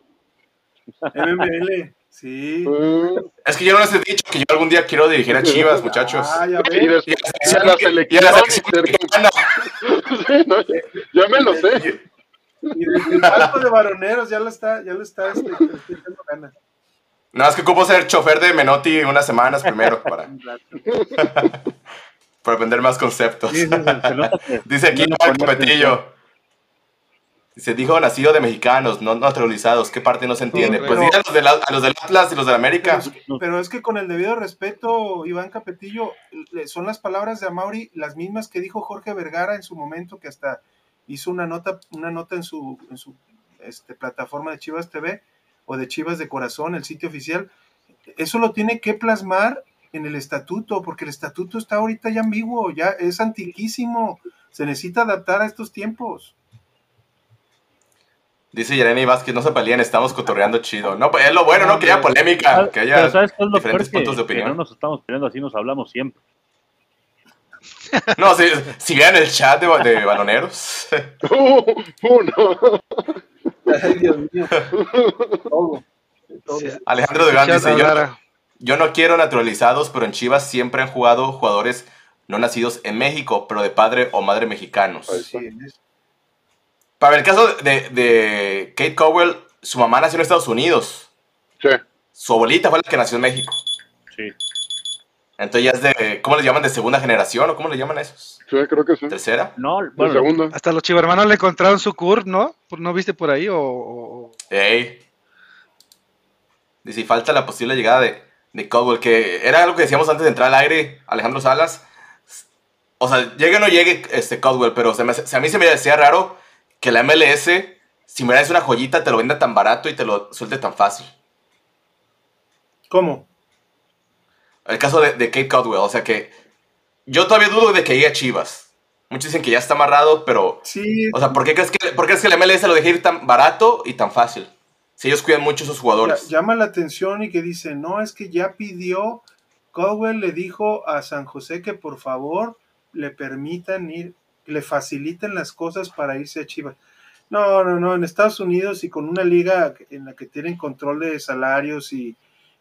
MML. Sí. Es que yo no les he dicho que yo algún día quiero dirigir a Chivas, muchachos. Ah, ya ves. Y, y, la selección sí, no, ya, ya, me lo sé. Y desde el palco de varoneros ya lo está, ya lo está este, ganas. No, es que ocupo ser chofer de Menotti unas semanas primero para, para aprender más conceptos. Dice aquí Marco Petillo. Se dijo nacido de mexicanos, no naturalizados. ¿Qué parte no se entiende? pues a los, del, a los del Atlas y los del América. Pero es, que con el debido respeto, Iván Capetillo, son las palabras de Amauri las mismas que dijo Jorge Vergara en su momento, que hasta hizo una nota, una nota en su, en su este, plataforma de Chivas TV o de Chivas de Corazón, el sitio oficial, eso lo tiene que plasmar en el estatuto, porque el estatuto está ahorita ya ambiguo, ya es antiquísimo, se necesita adaptar a estos tiempos. Dice Yereni Vázquez, no se pelían, estamos cotorreando chido. No, pues es lo bueno, no, que haya polémica, que haya diferentes puntos de opinión. no nos estamos peleando así, nos hablamos siempre. No, si, si vean el chat de, de baloneros. Uh, uh, no. Alejandro de Gán dice, yo, no quiero naturalizados, pero en Chivas siempre han jugado jugadores no nacidos en México, pero de padre o madre mexicanos. Para el caso de, Kate Cowell, su mamá nació en Estados Unidos. Sí. Su abuelita fue la que nació en México. Sí. Entonces ya es de, ¿cómo le llaman? ¿De segunda generación o cómo le llaman a esos? Sí, creo que sí. ¿Tercera? No, bueno, segunda. Hasta los chivermanos le encontraron su cur, ¿no? ¿No viste por ahí o...? Ey. Dice, falta la posible llegada de, de Caldwell, que era algo que decíamos antes de entrar al aire, Alejandro Salas. O sea, llegue o no llegue este Caldwell, pero se a mí se me decía raro que la MLS, si me das una joyita, te lo venda tan barato y te lo suelte tan fácil. ¿Cómo? El caso de, de Kate Caldwell, o sea que yo todavía dudo de que llegue a Chivas. Muchos dicen que ya está amarrado, pero. Sí. O sea, ¿por qué crees que, por qué crees que la MLS lo deja ir tan barato y tan fácil? Si ellos cuidan mucho a sus jugadores. llama la atención y que dice: No, es que ya pidió. Caldwell le dijo a San José que por favor le permitan ir, le faciliten las cosas para irse a Chivas. No, no, no. En Estados Unidos y con una liga en la que tienen control de salarios y,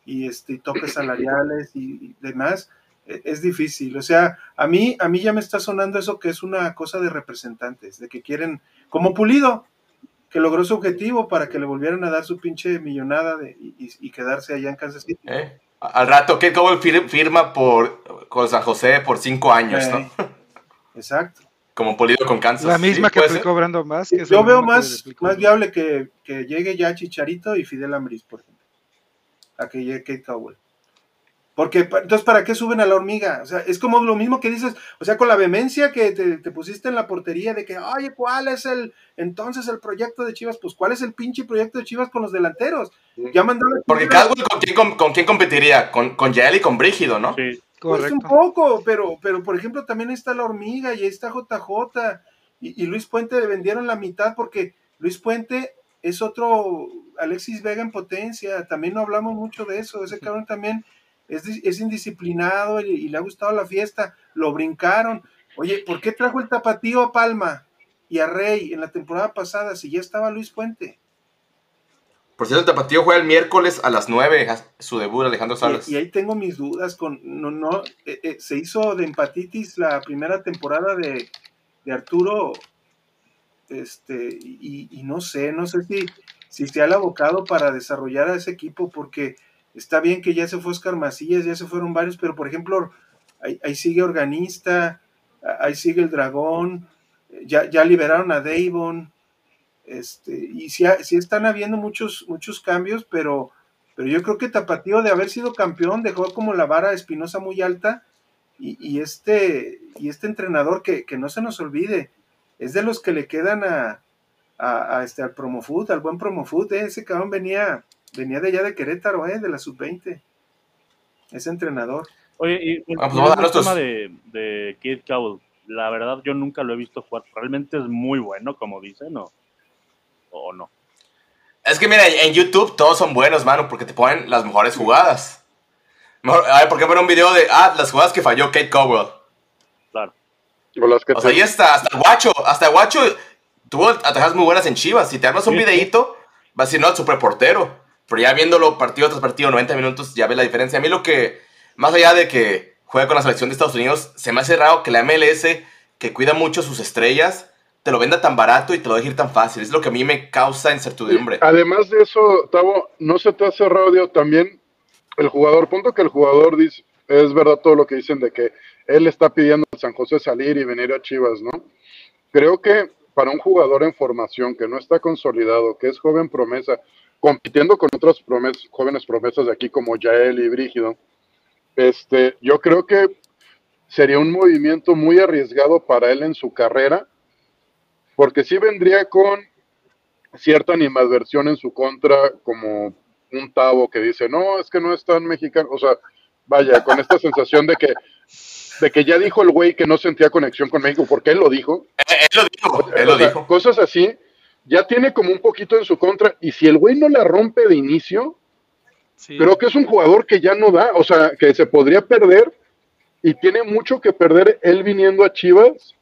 y este, topes salariales y demás e-, es difícil. O sea, a mí, a mí ya me está sonando eso que es una cosa de representantes, de que quieren, como Pulido, que logró su objetivo para que le volvieran a dar su pinche millonada de, y, quedarse allá en Kansas City. Eh, al rato, que Cowell firma por, con San José por cinco años, ¿no? Exacto. Como Pulido con Kansas. La misma que estoy cobrando más. Que Yo veo más, más viable que, que, llegue ya Chicharito y Fidel Ambris, por ejemplo, a que llegue Kate Cowell. Porque entonces, ¿para qué suben a la hormiga? O sea, es como lo mismo que dices, o sea, con la vehemencia que te, pusiste en la portería de que, oye, ¿cuál es el, entonces el proyecto de Chivas? Pues, ¿cuál es el pinche proyecto de Chivas con los delanteros? Ya Porque Caldwell, ¿con quién, con, quién competiría? Con, con Yael y con Brígido, ¿no? Sí, pues un poco, pero, pero por ejemplo, también está la hormiga y ahí está JJ y, y Luis Puente le vendieron la mitad porque Luis Puente es otro Alexis Vega en potencia, también no hablamos mucho de eso, ese cabrón también es, indisciplinado y, le ha gustado la fiesta, lo brincaron. Oye, ¿por qué trajo el tapatío a Palma y a Rey en la temporada pasada si ya estaba Luis Puente? Por cierto, el tapatío juega el miércoles a las 9, su debut, Alejandro Salas. Y, ahí tengo mis dudas con, no, no, eh, eh, se hizo de empatitis la primera temporada de, Arturo, este, y, y, no sé, no sé si, si se ha abocado para desarrollar a ese equipo, porque Está bien que ya se fue Oscar Macías, ya se fueron varios, pero por ejemplo, ahí, sigue Organista, ahí sigue el Dragón, ya, ya liberaron a Davon, este, y sí, están habiendo muchos, muchos cambios, pero Pero yo creo que Tapatío, de haber sido campeón, dejó como la vara espinosa muy alta. Y, este, y este entrenador, que, no se nos olvide, es de los que le quedan a, a, este, al Promofoot, al buen Promofoot. ¿eh? Ese cabrón venía, venía de allá de Querétaro, ¿eh? de la sub-20. Ese entrenador. Oye, y el pues tema de, de Kid Cowell, la verdad yo nunca lo he visto jugar. Realmente es muy bueno, como dicen, ¿o, o no? Es que mira, en YouTube todos son buenos, mano, porque te ponen las mejores jugadas. a ver, ¿por qué poner un video de, ah, las jugadas que falló Kate Cowell? Que o sea, ahí está, hasta el Guacho, hasta el Guacho tuvo atajadas muy buenas en Chivas. Si te armas un videíto, vas a decir, no, super portero. Pero ya viéndolo partido tras partido, 90 minutos, ya ves la diferencia. A mí lo que, más allá de que juega con la selección de Estados Unidos, se me hace raro que la MLS, que cuida mucho sus estrellas, te lo venda tan barato y te lo deje ir tan fácil. Es lo que a mí me causa incertidumbre. Además de eso, Tavo, no se te hace radio también el jugador, punto que el jugador dice, es verdad todo lo que dicen de que él está pidiendo a San José salir y venir a Chivas, ¿no? Creo que para un jugador en formación que no está consolidado, que es joven promesa, compitiendo con otras jóvenes promesas de aquí como Yael y Brígido, este, yo creo que sería un movimiento muy arriesgado para él en su carrera porque sí vendría con cierta animadversión en su contra, como un tabo que dice, no, es que no es tan mexicano, o sea, vaya, con esta sensación de que, de que ya dijo el güey que no sentía conexión con México, porque él lo dijo. Eh, él, lo dijo, él lo dijo. Cosas así, ya tiene como un poquito en su contra, y si el güey no la rompe de inicio, creo que es un jugador que ya no da, o sea, que se podría perder, y tiene mucho que perder él viniendo a Chivas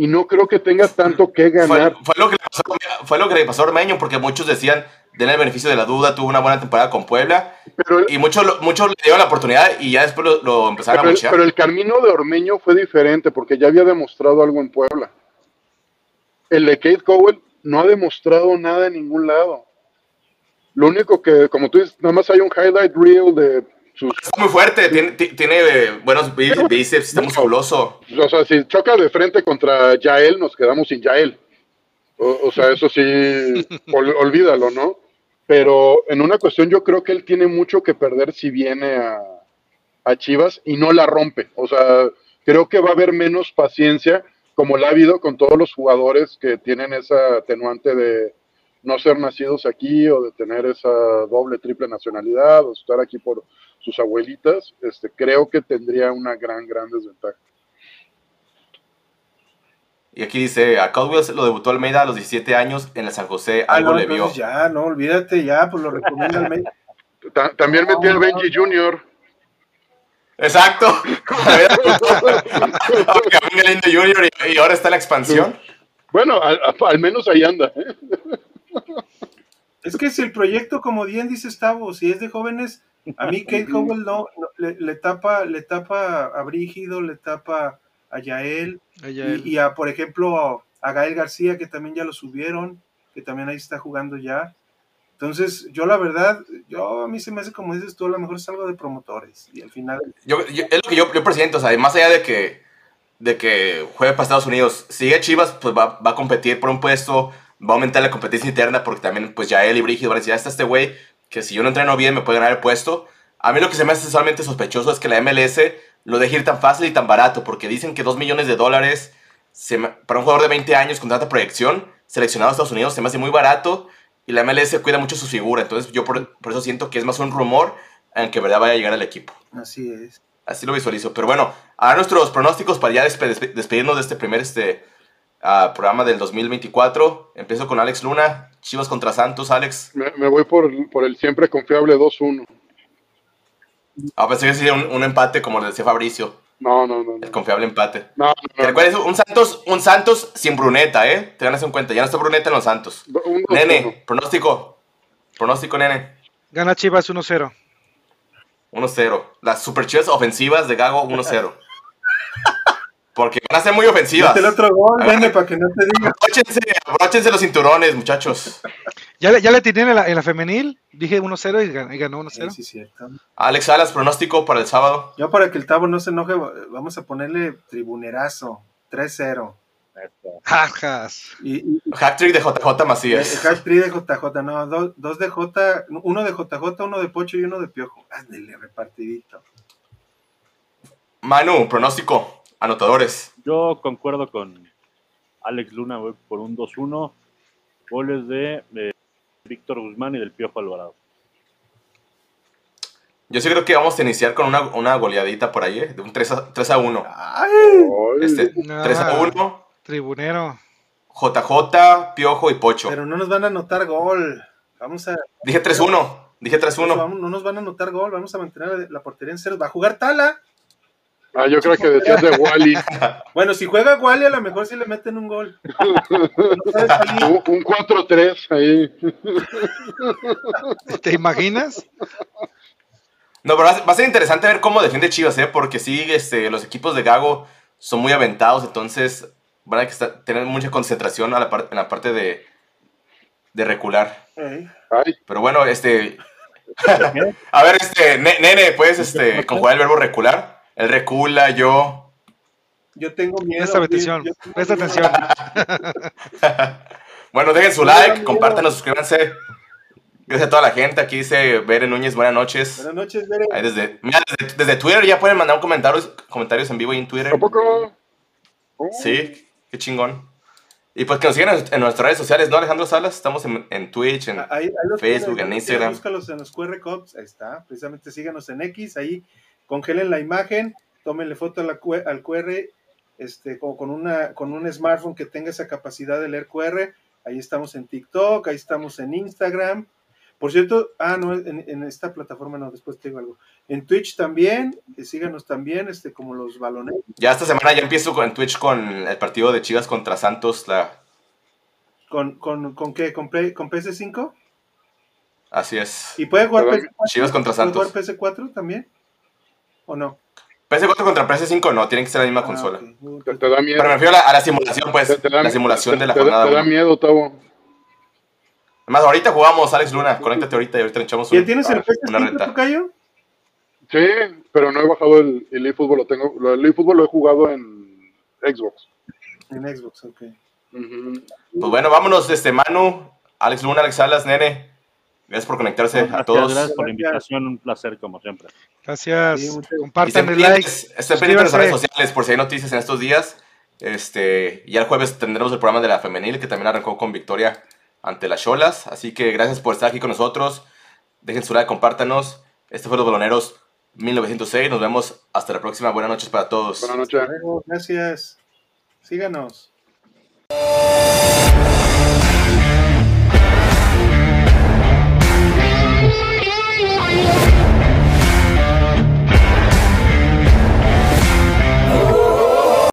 y no creo que tenga tanto que ganar. Fue, lo, que le pasó, fue lo que le pasó a Ormeño, porque muchos decían, denle el beneficio de la duda, tuvo una buena temporada con Puebla, y muchos, muchos le dieron la oportunidad y ya después lo, empezaron a muchar. Pero el camino de Ormeño fue diferente, porque ya había demostrado algo en Puebla. El de Kate Cowell no ha demostrado nada en ningún lado. Lo único que, como tú dices, nada más hay un highlight reel de Está muy fuerte, tiene, tiene buenos bíceps, está musculoso. O sea, si choca de frente contra Yael, nos quedamos sin Yael. O, sea, eso sí, olvídalo, ¿no? Pero en una cuestión yo creo que él tiene mucho que perder si viene a, a Chivas y no la rompe. O sea, creo que va a haber menos paciencia como la ha habido con todos los jugadores que tienen esa atenuante de no ser nacidos aquí o de tener esa doble, triple nacionalidad o estar aquí por sus abuelitas, este, creo que tendría una gran, gran desventaja. Y aquí dice, a Caldwell lo debutó Almeida a los 17 años en el San José, ah, algo le vio. Ya, no, olvídate ya, pues lo recomienda Almeida. También metió el Benji Junior. Exacto. Junior y, ahora está la expansión. Bueno, al, menos ahí anda. ¿eh? Es que si el proyecto, como bien dice Stavo, si es de jóvenes, a mí Kate Cowell no, le, tapa, le tapa a Brígido, le tapa a Yael, Y, a, por ejemplo, a Gael García, que también ya lo subieron, que también ahí está jugando ya. Entonces, yo la verdad, yo a mí se me hace como dices tú, a lo mejor es algo de promotores. Y al final. Yo, es lo que yo, yo presiento, o sea, más allá de que, de que juegue para Estados Unidos, sigue Chivas, pues va, va a competir por un puesto, va a aumentar la competencia interna, porque también, pues ya él y Brígido van a decir, ya está este güey, que si yo no entreno bien me puede ganar el puesto. A mí lo que se me hace solamente sospechoso es que la MLS lo deje ir tan fácil y tan barato, porque dicen que 2 millones de dólares para un jugador de 20 años con tanta proyección, seleccionado a Estados Unidos, se me hace muy barato y la MLS cuida mucho su figura. Entonces yo por, eso siento que es más un rumor en que verdad vaya a llegar al equipo. Así es. Así lo visualizo. Pero bueno, ahora nuestros pronósticos para ya despedirnos de este primer este, uh, programa del 2024. Empiezo con Alex Luna. Chivas contra Santos, Alex. Me, voy por, por, el siempre confiable 2-1. Ah, pensé que sería un, empate como le decía Fabricio. No, no, no. El confiable empate. No, no, Un Santos, un Santos sin Bruneta, ¿eh? Te ganas en cuenta. Ya no está Bruneta en los Santos. nene, pronóstico. Pronóstico, nene. Gana Chivas 1-0. 1-0. Las super chivas ofensivas de Gago 1-0. Porque van a ser muy ofensivas. el otro gol, vende para que no te diga. Abróchense, los cinturones, muchachos. Ya le, ya le tienen en la, en la femenil, dije 1-0 y ganó 1-0. Sí, sí, cierto. Alex Salas, pronóstico para el sábado. Yo para que el Tavo no se enoje, vamos a ponerle tribunerazo, 3-0. Jajas. Y, Hack trick de JJ Macías. Hack trick de JJ, no, dos, de J, uno de JJ, uno de Pocho y uno de Piojo. Ándale, repartidito. Manu, pronóstico, anotadores. Yo concuerdo con Alex Luna voy por un 2-1. Goles de, Víctor Guzmán y del Piojo Alvarado. Yo sí creo que vamos a iniciar con una, una goleadita por ahí, ¿eh? de un 3 a, 3 a 1. Este, 3 a 1. Tribunero. JJ, Piojo y Pocho. Pero no nos van a anotar gol. Vamos a. Dije 3-1. Dije 3-1. No nos van a anotar gol. Vamos a mantener la portería en cero. Va a jugar Tala. Ah, yo creo que decías de Wally. bueno, si juega Wally, a lo mejor sí le meten un gol. un 4-3 ahí. ¿Te imaginas? No, pero va a ser interesante ver cómo defiende Chivas, ¿eh? Porque sí, este, los equipos de Gago son muy aventados, entonces van a tener mucha concentración a la en la parte de, de recular. Pero bueno, este... a ver, este, nene, ¿puedes este, conjugar el verbo recular? Él recula, yo. Yo tengo miedo. Presta atención, presta atención. bueno, dejen su like, compártanos, suscríbanse. Gracias a toda la gente. Aquí dice Bere Núñez, buenas noches. Buenas noches, Bere. desde, mira, desde, Twitter ya pueden mandar un comentarios, comentarios en vivo y en Twitter. ¿A Sí, qué chingón. Y pues que nos sigan en, nuestras redes sociales, ¿no, Alejandro Salas? Estamos en, Twitch, en Facebook, en Instagram. Búscalos en los QR Codes, ahí está. Precisamente síganos en X, ahí congelen la imagen, tómenle foto al QR, este, con, una, con un smartphone que tenga esa capacidad de leer QR. Ahí estamos en TikTok, ahí estamos en Instagram. Por cierto, ah, no, en, esta plataforma no, después tengo algo. En Twitch también, eh, síganos también, este, como los balones. Ya esta semana ya empiezo en Twitch con el partido de Chivas contra Santos, la... ¿Con, con, con qué? ¿Con, con PS5? Así es. ¿Y puede jugar PS4? Chivas contra Santos. ¿Puede jugar PS4 también? ¿O no? PS4 contra PS5 no, tienen que ser la misma ah, consola. Te, da miedo. Pero me refiero a la, simulación, pues. la simulación de la jornada. Te da miedo, Tavo. Además, ahorita jugamos, Alex Luna. Conéctate ahorita y ahorita echamos ¿Ya tienes el PS5, Cayo? Sí, pero no he bajado el, el eFootball. Lo tengo, el eFootball lo he jugado en Xbox. En Xbox, ok. Pues bueno, vámonos, este Manu, Alex Luna, Alex Salas, nene. Gracias por conectarse a todos. Gracias por la invitación, un placer como siempre. Gracias. Compartan el like. Estén pendientes en las redes sociales por si hay noticias en estos días. Este, ya el jueves tendremos el programa de la femenil que también arrancó con victoria ante las Cholas. Así que gracias por estar aquí con nosotros. Dejen su like, compártanos. Este fue Los Baloneros 1906. Nos vemos hasta la próxima. Buenas noches para todos. Buenas noches. Gracias. Síganos.